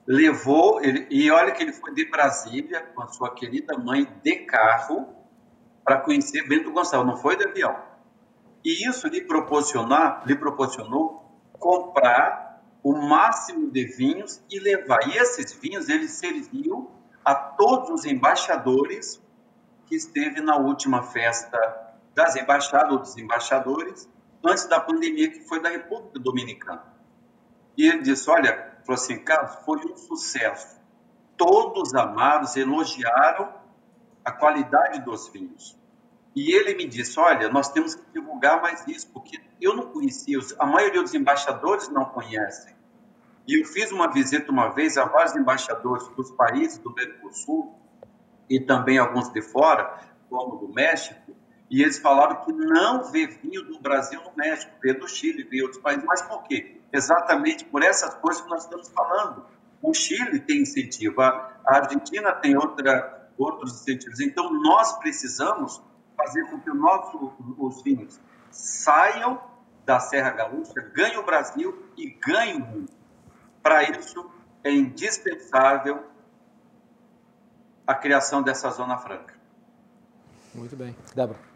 Levou, ele, e olha que ele foi de Brasília com a sua querida mãe de carro para conhecer Bento Gonçalves, não foi de avião. E isso lhe, proporcionar, lhe proporcionou comprar o máximo de vinhos e levar. E esses vinhos ele serviu a todos os embaixadores que esteve na última festa das embaixadas ou dos embaixadores antes da pandemia que foi da República Dominicana. E ele disse: Olha, falou assim, Carlos, foi um sucesso. Todos amados, elogiaram a qualidade dos vinhos. E ele me disse: Olha, nós temos que divulgar mais isso, porque eu não conhecia, a maioria dos embaixadores não conhecem. E eu fiz uma visita uma vez a vários embaixadores dos países do Mercosul e também alguns de fora, como do México, e eles falaram que não vê vinho do Brasil no México, vê do Chile, vê outros países. Mas por quê? Exatamente por essas coisas que nós estamos falando. O Chile tem incentivo, a Argentina tem outra, outros incentivos. Então, nós precisamos fazer com que o nosso, os vinhos saiam da Serra Gaúcha, ganhem o Brasil e ganhem o mundo. Para isso, é indispensável a criação dessa Zona Franca. Muito bem. Débora.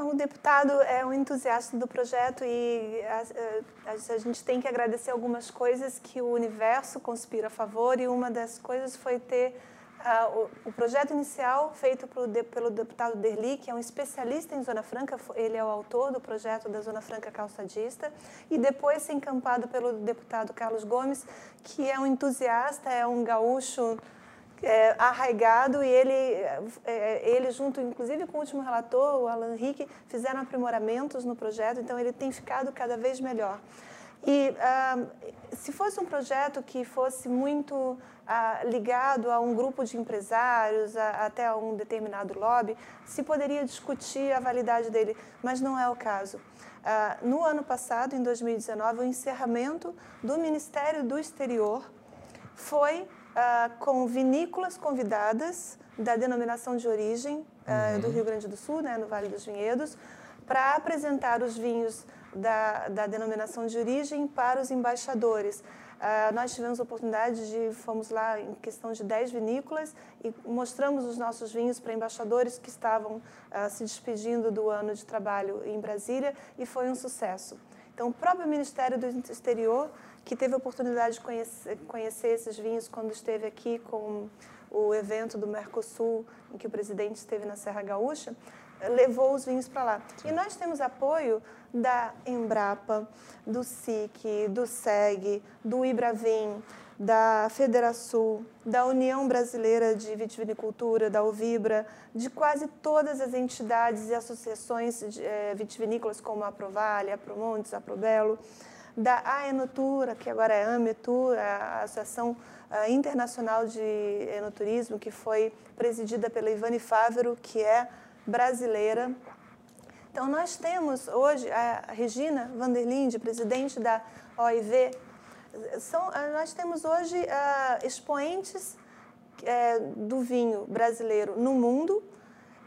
O deputado é um entusiasta do projeto e a, a, a, gente tem que agradecer algumas coisas que o universo conspira a favor e uma das coisas foi ter uh, o, o, projeto inicial feito pelo, pelo deputado Derli, que é um especialista em Zona Franca, ele é o autor do projeto da Zona Franca Calçadista, e depois ser encampado pelo deputado Carlos Gomes, que é um entusiasta, é um gaúcho é, arraigado e ele, é, ele junto, inclusive com o último relator, o Alan Henrique, fizeram aprimoramentos no projeto, então ele tem ficado cada vez melhor. E ah, se fosse um projeto que fosse muito ah, ligado a um grupo de empresários, a, até a um determinado lobby, se poderia discutir a validade dele, mas não é o caso. Ah, no ano passado, em 2019, o encerramento do Ministério do Exterior foi ah, com vinícolas convidadas da denominação de origem uhum. do Rio Grande do Sul, né, no Vale dos Vinhedos, para apresentar os vinhos da, da denominação de origem para os embaixadores. Uh, nós tivemos a oportunidade de, fomos lá em questão de 10 vinícolas e mostramos os nossos vinhos para embaixadores que estavam uh, se despedindo do ano de trabalho em Brasília e foi um sucesso. Então, o próprio Ministério do Exterior, que teve a oportunidade de conhecer, conhecer esses vinhos quando esteve aqui com o evento do Mercosul, em que o presidente esteve na Serra Gaúcha, levou os vinhos para lá. E nós temos apoio da Embrapa, do SIC, do SEG, do Ibravin, da Federação, da União Brasileira de Vitivinicultura, da Uvibra, de quase todas as entidades e associações é, vitivinícolas como a Provale, a Promontes, a Probelo, da AENOTURA, que agora é AMETUR, a Associação eh, Internacional de Enoturismo, que foi presidida pela Ivane Fávero, que é brasileira. Então, nós temos hoje a Regina Vanderlinde, presidente da OIV, são, eh, nós temos hoje uh, expoentes é, do vinho brasileiro no mundo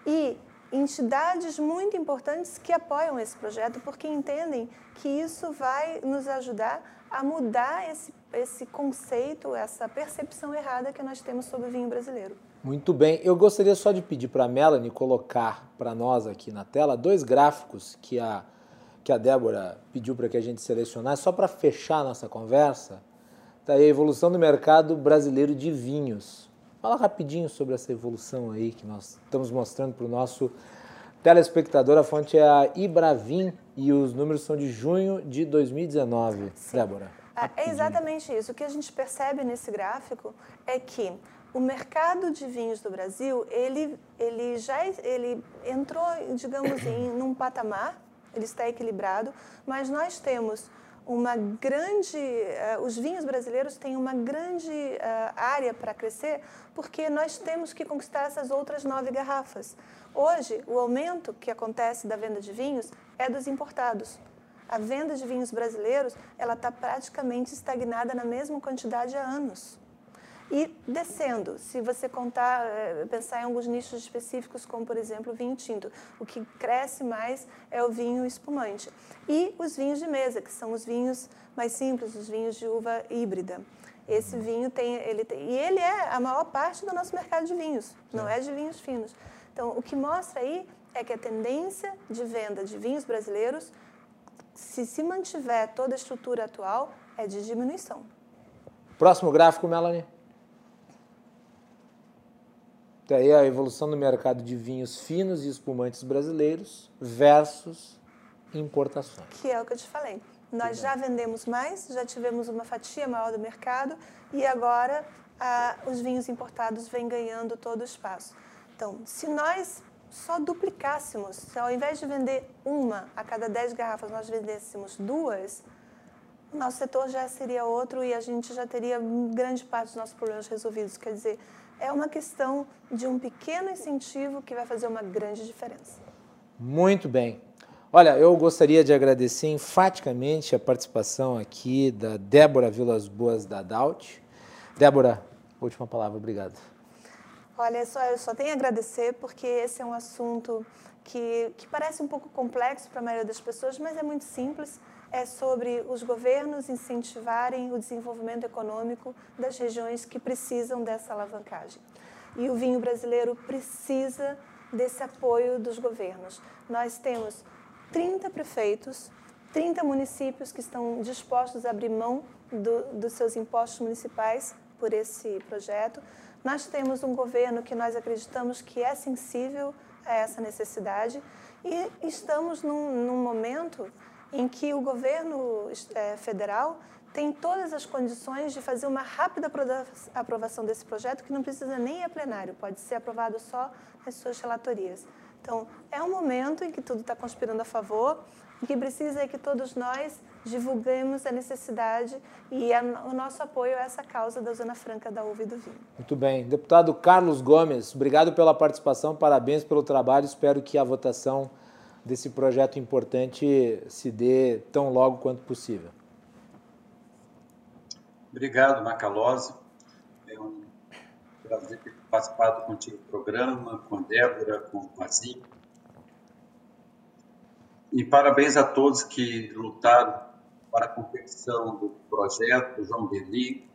e entidades muito importantes que apoiam esse projeto porque entendem que isso vai nos ajudar a mudar esse, esse conceito, essa percepção errada que nós temos sobre o vinho brasileiro. Muito bem. Eu gostaria só de pedir para a Melanie colocar para nós aqui na tela dois gráficos que a, que a Débora pediu para que a gente selecionasse, só para fechar a nossa conversa. Está aí a evolução do mercado brasileiro de vinhos. Fala rapidinho sobre essa evolução aí que nós estamos mostrando para o nosso telespectador. A fonte é a Ibravin e os números são de junho de 2019. Sim. Débora. É, é exatamente isso. O que a gente percebe nesse gráfico é que o mercado de vinhos do Brasil, ele, ele já ele entrou, digamos, em num patamar, ele está equilibrado, mas nós temos uma grande, uh, os vinhos brasileiros têm uma grande uh, área para crescer, porque nós temos que conquistar essas outras nove garrafas. Hoje, o aumento que acontece da venda de vinhos é dos importados. A venda de vinhos brasileiros, ela está praticamente estagnada na mesma quantidade há anos. E descendo, se você contar, eh, pensar em alguns nichos específicos, como por exemplo o vinho tinto, o que cresce mais é o vinho espumante. E os vinhos de mesa, que são os vinhos mais simples, os vinhos de uva híbrida. Esse vinho tem, ele tem, e ele é a maior parte do nosso mercado de vinhos, não é de vinhos finos. Então, o que mostra aí é que a tendência de venda de vinhos brasileiros, se se mantiver toda a estrutura atual, é de diminuição. Próximo gráfico, Melanie. Daí a evolução do mercado de vinhos finos e espumantes brasileiros versus importações. Que é o que eu te falei. Nós já vendemos mais, já tivemos uma fatia maior do mercado e agora ah, os vinhos importados vêm ganhando todo o espaço. Então, se nós só duplicássemos, se ao invés de vender uma a cada 10 garrafas, nós vendêssemos duas, o nosso setor já seria outro e a gente já teria grande parte dos nossos problemas resolvidos. Quer dizer, é uma questão de um pequeno incentivo que vai fazer uma grande diferença. Muito bem. Olha, eu gostaria de agradecer enfaticamente a participação aqui da Débora Vilas Boas da Daut. Débora, última palavra, obrigado. Olha, só, eu só tenho a agradecer porque esse é um assunto que, que parece um pouco complexo para a maioria das pessoas, mas é muito simples é sobre os governos incentivarem o desenvolvimento econômico das regiões que precisam dessa alavancagem. E o vinho brasileiro precisa desse apoio dos governos. Nós temos 30 prefeitos, 30 municípios que estão dispostos a abrir mão do, dos seus impostos municipais por esse projeto. Nós temos um governo que nós acreditamos que é sensível a essa necessidade e estamos num, num momento em que o governo é, federal tem todas as condições de fazer uma rápida aprovação desse projeto, que não precisa nem ir a plenário, pode ser aprovado só nas suas relatorias. Então, é um momento em que tudo está conspirando a favor, e que precisa é que todos nós divulguemos a necessidade e a, o nosso apoio a essa causa da Zona Franca da Uva e do Vinho. Muito bem. Deputado Carlos Gomes, obrigado pela participação, parabéns pelo trabalho. Espero que a votação desse projeto importante se dê tão logo quanto possível. Obrigado, Macalose. É um prazer ter participado contigo do programa, com a Débora, com o Mazinho. E parabéns a todos que lutaram para a confecção do projeto, João Deli.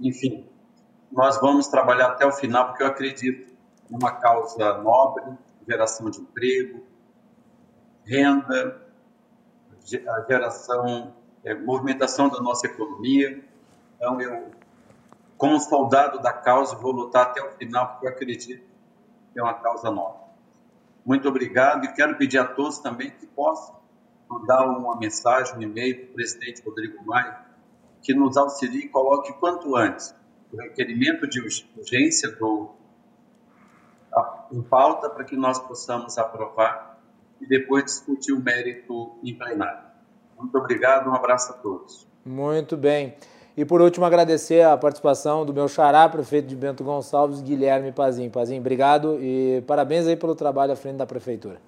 Enfim, nós vamos trabalhar até o final, porque eu acredito numa causa nobre, geração de emprego, renda, a geração, é, movimentação da nossa economia. Então, eu, como soldado da causa, vou lutar até o final, porque eu acredito que é uma causa nova. Muito obrigado e quero pedir a todos também que possam mandar uma mensagem, um e-mail para o presidente Rodrigo Maia, que nos auxilie e coloque quanto antes o requerimento de urgência do, em pauta para que nós possamos aprovar e depois discutir o mérito em plenário. Muito obrigado, um abraço a todos. Muito bem. E por último, agradecer a participação do meu xará, prefeito de Bento Gonçalves, Guilherme Pazim. Pazim, obrigado e parabéns aí pelo trabalho à frente da prefeitura.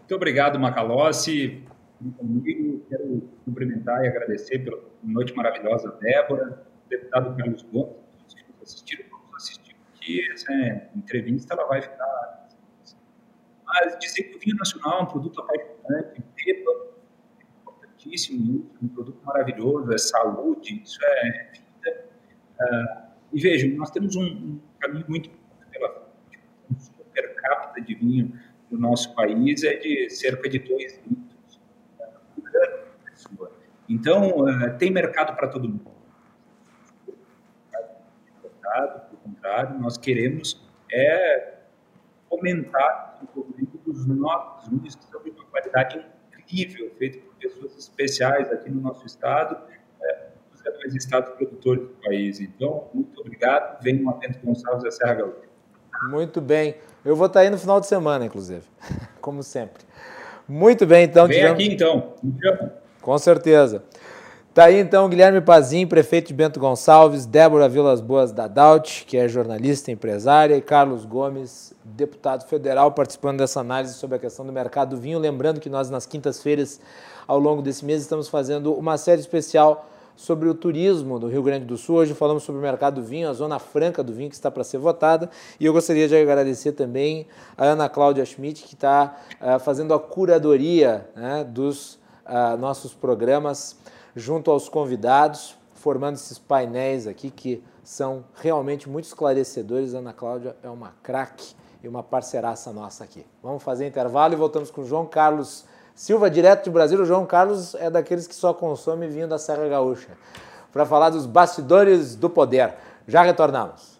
Muito obrigado, Macalossi. Comigo, quero cumprimentar e agradecer pela noite maravilhosa, Débora, deputado Carlos Gomes, que assistiram, todos assistiram aqui. Essa entrevista ela vai ficar. Mas dizer que o vinho nacional é um produto apaixonante, beba, importantíssimo, um produto maravilhoso, é saúde, isso é vida. Uh, e vejam, nós temos um, um caminho muito pela frente, um consumo per capita de vinho no nosso país é de cerca de 2 litros por ano. Então, uh, tem mercado para todo mundo. Pelo contrário, nós queremos é aumentar o desenvolvimento dos nossos são de uma qualidade incrível, feito por pessoas especiais aqui no nosso estado, é, os demais estados produtores do país. Então, muito obrigado. Venham a Bento Gonçalves da Serra Gaúcha. Muito bem. Eu vou estar aí no final de semana, inclusive, [LAUGHS] como sempre. Muito bem, então. Vem tivemos... aqui, então. Com certeza. Está aí, então, Guilherme Pazim, prefeito de Bento Gonçalves, Débora Vilas Boas da Daut, que é jornalista empresária, e Carlos Gomes, deputado federal, participando dessa análise sobre a questão do mercado do vinho. Lembrando que nós, nas quintas-feiras, ao longo desse mês, estamos fazendo uma série especial sobre o turismo do Rio Grande do Sul. Hoje falamos sobre o mercado do vinho, a zona franca do vinho que está para ser votada. E eu gostaria de agradecer também a Ana Cláudia Schmidt, que está uh, fazendo a curadoria né, dos uh, nossos programas junto aos convidados, formando esses painéis aqui que são realmente muito esclarecedores. Ana Cláudia é uma craque e uma parceiraça nossa aqui. Vamos fazer intervalo e voltamos com João Carlos Silva, direto de Brasília. O João Carlos é daqueles que só consome vinho da Serra Gaúcha. Para falar dos bastidores do poder. Já retornamos.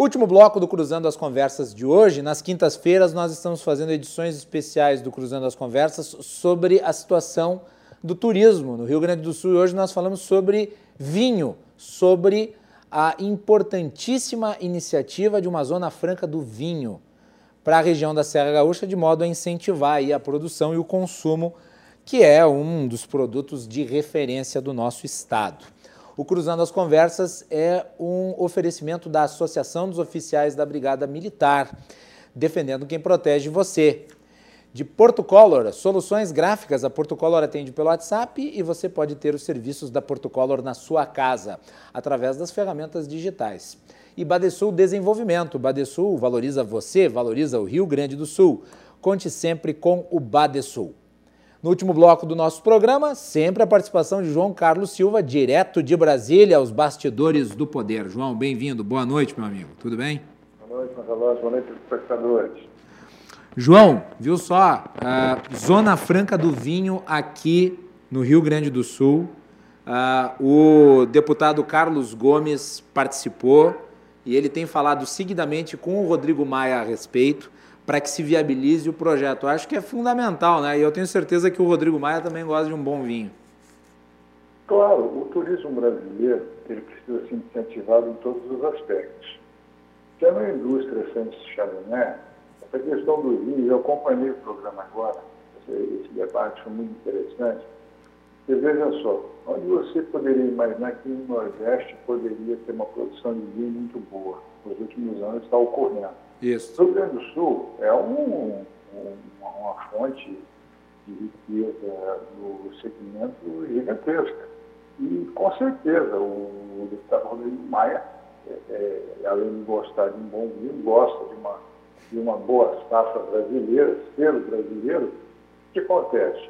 Último bloco do Cruzando as Conversas de hoje. Nas quintas-feiras, nós estamos fazendo edições especiais do Cruzando as Conversas sobre a situação do turismo no Rio Grande do Sul. E hoje nós falamos sobre vinho, sobre a importantíssima iniciativa de uma zona franca do vinho para a região da Serra Gaúcha, de modo a incentivar a produção e o consumo, que é um dos produtos de referência do nosso estado. O Cruzando as Conversas é um oferecimento da Associação dos Oficiais da Brigada Militar, defendendo quem protege você. De Porto Color, soluções gráficas. A Porto Color atende pelo WhatsApp e você pode ter os serviços da Porto Color na sua casa, através das ferramentas digitais. E Badesul Desenvolvimento. Badesul valoriza você, valoriza o Rio Grande do Sul. Conte sempre com o Badesul. No último bloco do nosso programa, sempre a participação de João Carlos Silva, direto de Brasília, aos bastidores do poder. João, bem-vindo. Boa noite, meu amigo. Tudo bem? Boa noite, Marcelo. Boa noite, espectadores. João, viu só? Uh, Zona Franca do Vinho aqui no Rio Grande do Sul. Uh, o deputado Carlos Gomes participou e ele tem falado seguidamente com o Rodrigo Maia a respeito para que se viabilize o projeto. Eu acho que é fundamental, né? E eu tenho certeza que o Rodrigo Maia também gosta de um bom vinho. Claro, o turismo brasileiro ele precisa ser incentivado em todos os aspectos. Tendo a indústria sem chaminé, essa questão do vinho, eu acompanhei o programa agora, esse debate foi muito interessante. E veja só, onde você poderia imaginar que no Nordeste poderia ter uma produção de vinho muito boa? Nos últimos anos está ocorrendo. Isso. O Rio Grande do Sul é um, um, uma fonte de riqueza no segmento gigantesca. E, com certeza, o deputado Rodrigo Maia, é, é, além de gostar de um bom vinho, gosta de uma, de uma boa safra brasileira, selo brasileiro. O que acontece?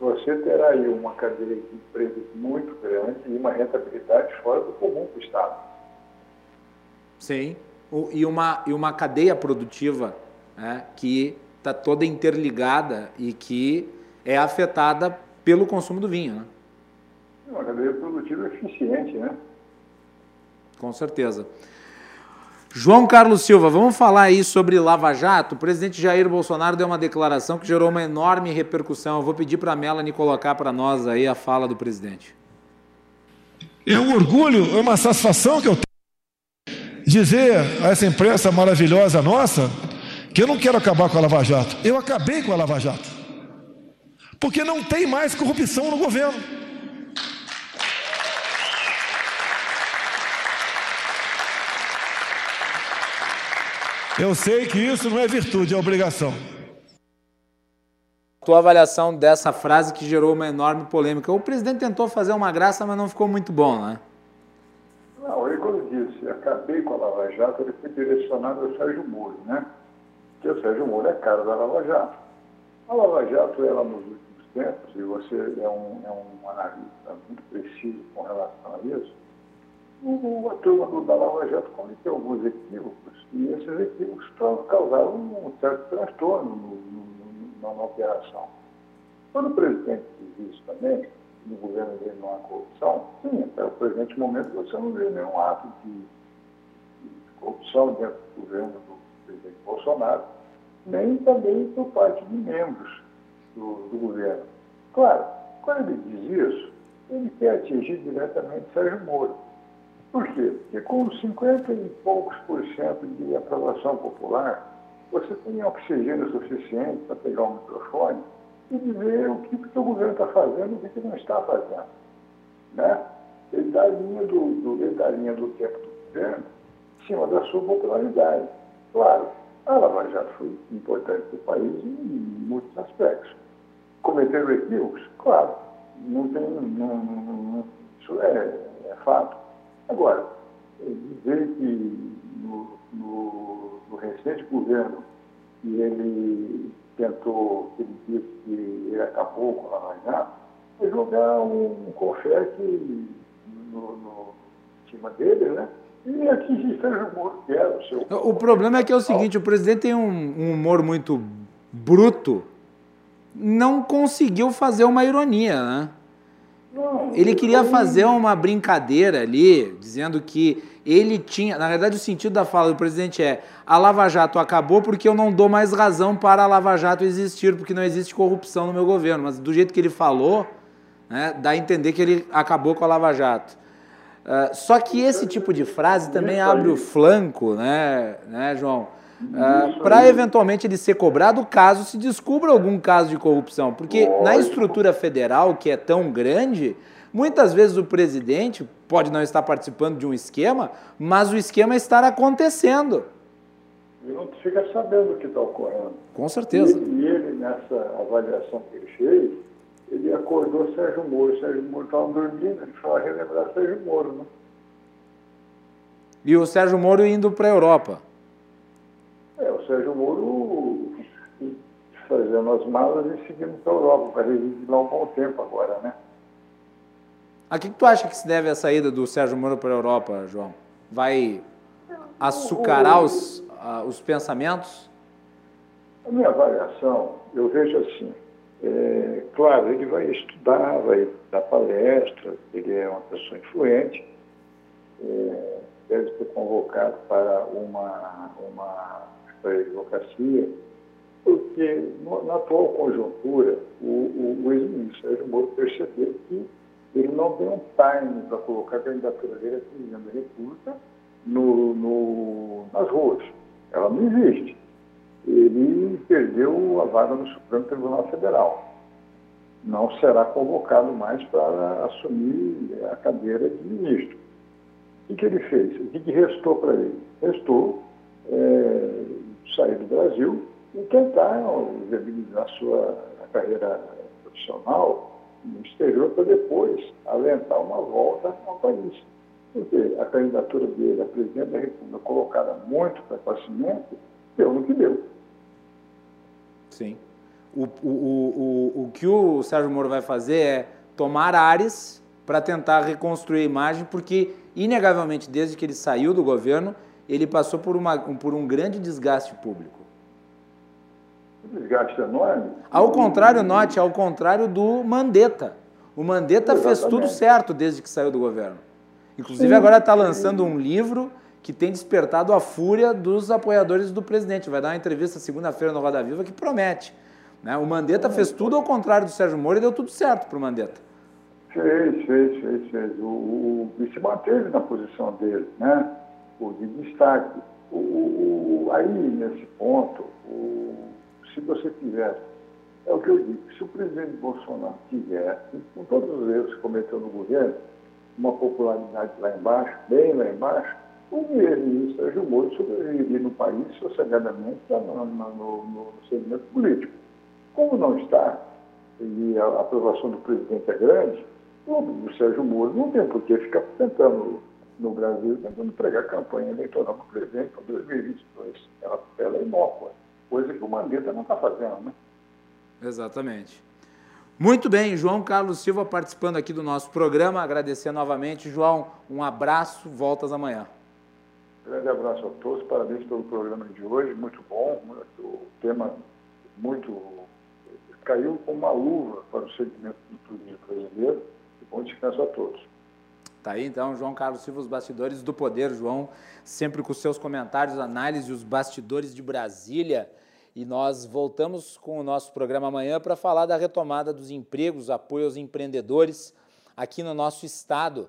Você terá aí uma cadeia de empresas muito grande e uma rentabilidade fora do comum para o Estado. Sim, e uma, e uma cadeia produtiva né, que está toda interligada e que é afetada pelo consumo do vinho. Né? Uma cadeia produtiva eficiente, né? Com certeza. João Carlos Silva, vamos falar aí sobre Lava Jato. O presidente Jair Bolsonaro deu uma declaração que gerou uma enorme repercussão. Eu vou pedir para a Melanie colocar para nós aí a fala do presidente. É um orgulho, é uma satisfação que eu tenho dizer a essa imprensa maravilhosa nossa que eu não quero acabar com a Lava Jato. Eu acabei com a Lava Jato. Porque não tem mais corrupção no governo. Eu sei que isso não é virtude, é obrigação. Tua avaliação dessa frase que gerou uma enorme polêmica. O presidente tentou fazer uma graça, mas não ficou muito bom, né? Não, ele quando disse acabei com a Lava Jato, ele foi direcionado ao Sérgio Moro, né? Porque o Sérgio Moro é cara da Lava Jato. A Lava Jato, ela nos últimos tempos, e você é um, é um analista muito preciso com relação a isso, o, a turma do, da Lava Jato cometeu alguns equívocos e esses equívocos causaram um certo transtorno no, no, na operação. Quando o presidente diz isso também, no governo dele não há corrupção, sim, até o presente momento você não vê nenhum ato de, de corrupção dentro do governo do presidente Bolsonaro, nem também por parte de membros do, do governo. Claro, quando ele diz isso, ele quer atingir diretamente Sérgio Moro por quê? Porque com 50 e poucos por cento de aprovação popular, você tem oxigênio suficiente para pegar o microfone e dizer o que, o governo está fazendo e o que, que não está fazendo. Né? Ele dá a linha do, do, ele linha do tempo do governo em cima da sua popularidade. Claro, a Lava Jato foi importante para o país em muitos aspectos. Cometeram equívocos? Claro, não tem, não, não, isso é, é fato. Agora, dizer que no, no, no recente governo que ele tentou, que ele disse que ele acabou com a Lava Jato, foi jogar um, confete no, no cima dele, né? E atingir Sérgio Moro, que era o seu. O problema é que é o seguinte: o presidente tem um, um humor muito bruto, não conseguiu fazer uma ironia, né? Ele queria fazer uma brincadeira ali, dizendo que ele tinha. Na verdade, o sentido da fala do presidente é: a Lava Jato acabou porque eu não dou mais razão para a Lava Jato existir, porque não existe corrupção no meu governo. Mas do jeito que ele falou, né, dá a entender que ele acabou com a Lava Jato. Uh, só que esse tipo de frase também abre o flanco, né, né João? Uh, ah, para eventualmente ele ser cobrado caso se descubra algum caso de corrupção. Porque na estrutura federal, que é tão grande, muitas vezes o presidente pode não estar participando de um esquema, mas o esquema estar acontecendo. E não fica sabendo o que está ocorrendo. Com certeza. E, e, ele, nessa avaliação que ele fez, ele acordou Sérgio Moro. Sérgio Moro estava dormindo, ele foi relembrar Sérgio Moro. Né? E o Sérgio Moro indo para a Europa. É, o Sérgio Moro fazendo as malas e seguindo para a Europa, para residir lá um bom tempo agora, né? A que, que tu acha que se deve a saída do Sérgio Moro para a Europa, João? Vai açucarar os, uh, os pensamentos? A minha avaliação, eu vejo assim, é, claro, ele vai estudar, vai dar palestras, ele é uma pessoa influente, é, deve ser convocado para uma, uma advocacia Porque na atual conjuntura, o, o, o ex-ministro Sérgio Moro percebeu que ele não deu um time para colocar a candidatura dele a presidente da República no, no, nas ruas. Ela não existe. Ele perdeu a vaga no Supremo Tribunal Federal. Não será convocado mais para assumir a cadeira de ministro. O que ele fez? O que restou para ele? Restou é, sair do Brasil e tentar viabilizar sua carreira profissional no exterior para depois alentar uma volta ao país. Porque a candidatura dele a presidente da República, colocada muito precocemente, deu no que deu. Sim. O, o, o, o, que o Sérgio Moro vai fazer é tomar Ares para tentar reconstruir a imagem, porque, inegavelmente, desde que ele saiu do governo, ele passou por, uma, por um grande desgaste público. Desgaste enorme. Ao contrário, note, ao contrário do Mandetta. O Mandetta Exatamente. fez tudo certo desde que saiu do governo. Inclusive, Sim. agora está lançando um livro que tem despertado a fúria dos apoiadores do presidente. Vai dar uma entrevista segunda-feira no Roda Viva que promete. Né? O Mandetta fez tudo ao contrário do Sérgio Moro e deu tudo certo para o Mandetta. Fez, fez, fez, fez. O, o, o, se manteve na posição dele, né? O de destaque. O, o, aí, nesse ponto, o, se você tiver, é o que eu digo, se o presidente Bolsonaro tiver, com todos os erros que cometeu no governo, uma popularidade lá embaixo, bem lá embaixo, o ex-ministro Sérgio Moro sobreviveria no país sossegadamente no, no, no segmento político. Como não está, e a aprovação do presidente é grande, o Sérgio Moro não tem por que ficar tentando no Brasil, tentando pregar campanha eleitoral para o presidente para 2022. Ela, ela é inócua, coisa que o Mandetta não está fazendo, né? Exatamente. Muito bem, João Carlos Silva participando aqui do nosso programa. Agradecer novamente. João, um abraço, voltas amanhã. Grande abraço a todos, parabéns pelo programa de hoje, muito bom. O tema muito caiu como uma luva para o segmento do turismo brasileiro. Bom descanso a todos. Tá aí então, João Carlos Silva, os bastidores do poder, João, sempre com seus comentários, análise, os bastidores de Brasília. E nós voltamos com o nosso programa amanhã para falar da retomada dos empregos, apoio aos empreendedores aqui no nosso estado.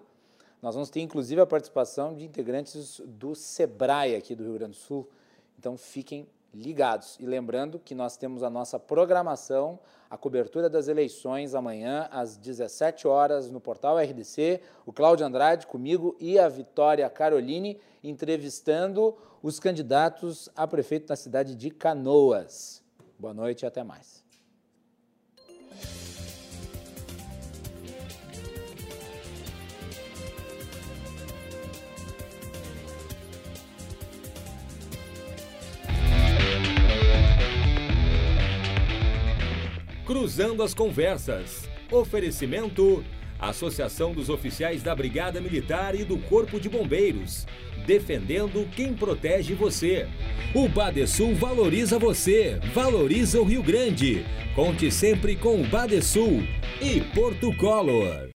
Nós vamos ter inclusive a participação de integrantes do SEBRAE aqui do Rio Grande do Sul. Então fiquem ligados. E lembrando que nós temos a nossa programação, a cobertura das eleições amanhã às 17 horas no portal RDC. O Cláudio Andrade comigo e a Vitória Caroline entrevistando os candidatos a prefeito na cidade de Canoas. Boa noite e até mais. Cruzando as Conversas. Oferecimento: Associação dos Oficiais da Brigada Militar e do Corpo de Bombeiros. Defendendo quem protege você. O Badesul valoriza você, valoriza o Rio Grande. Conte sempre com o Badesul e Porto Color.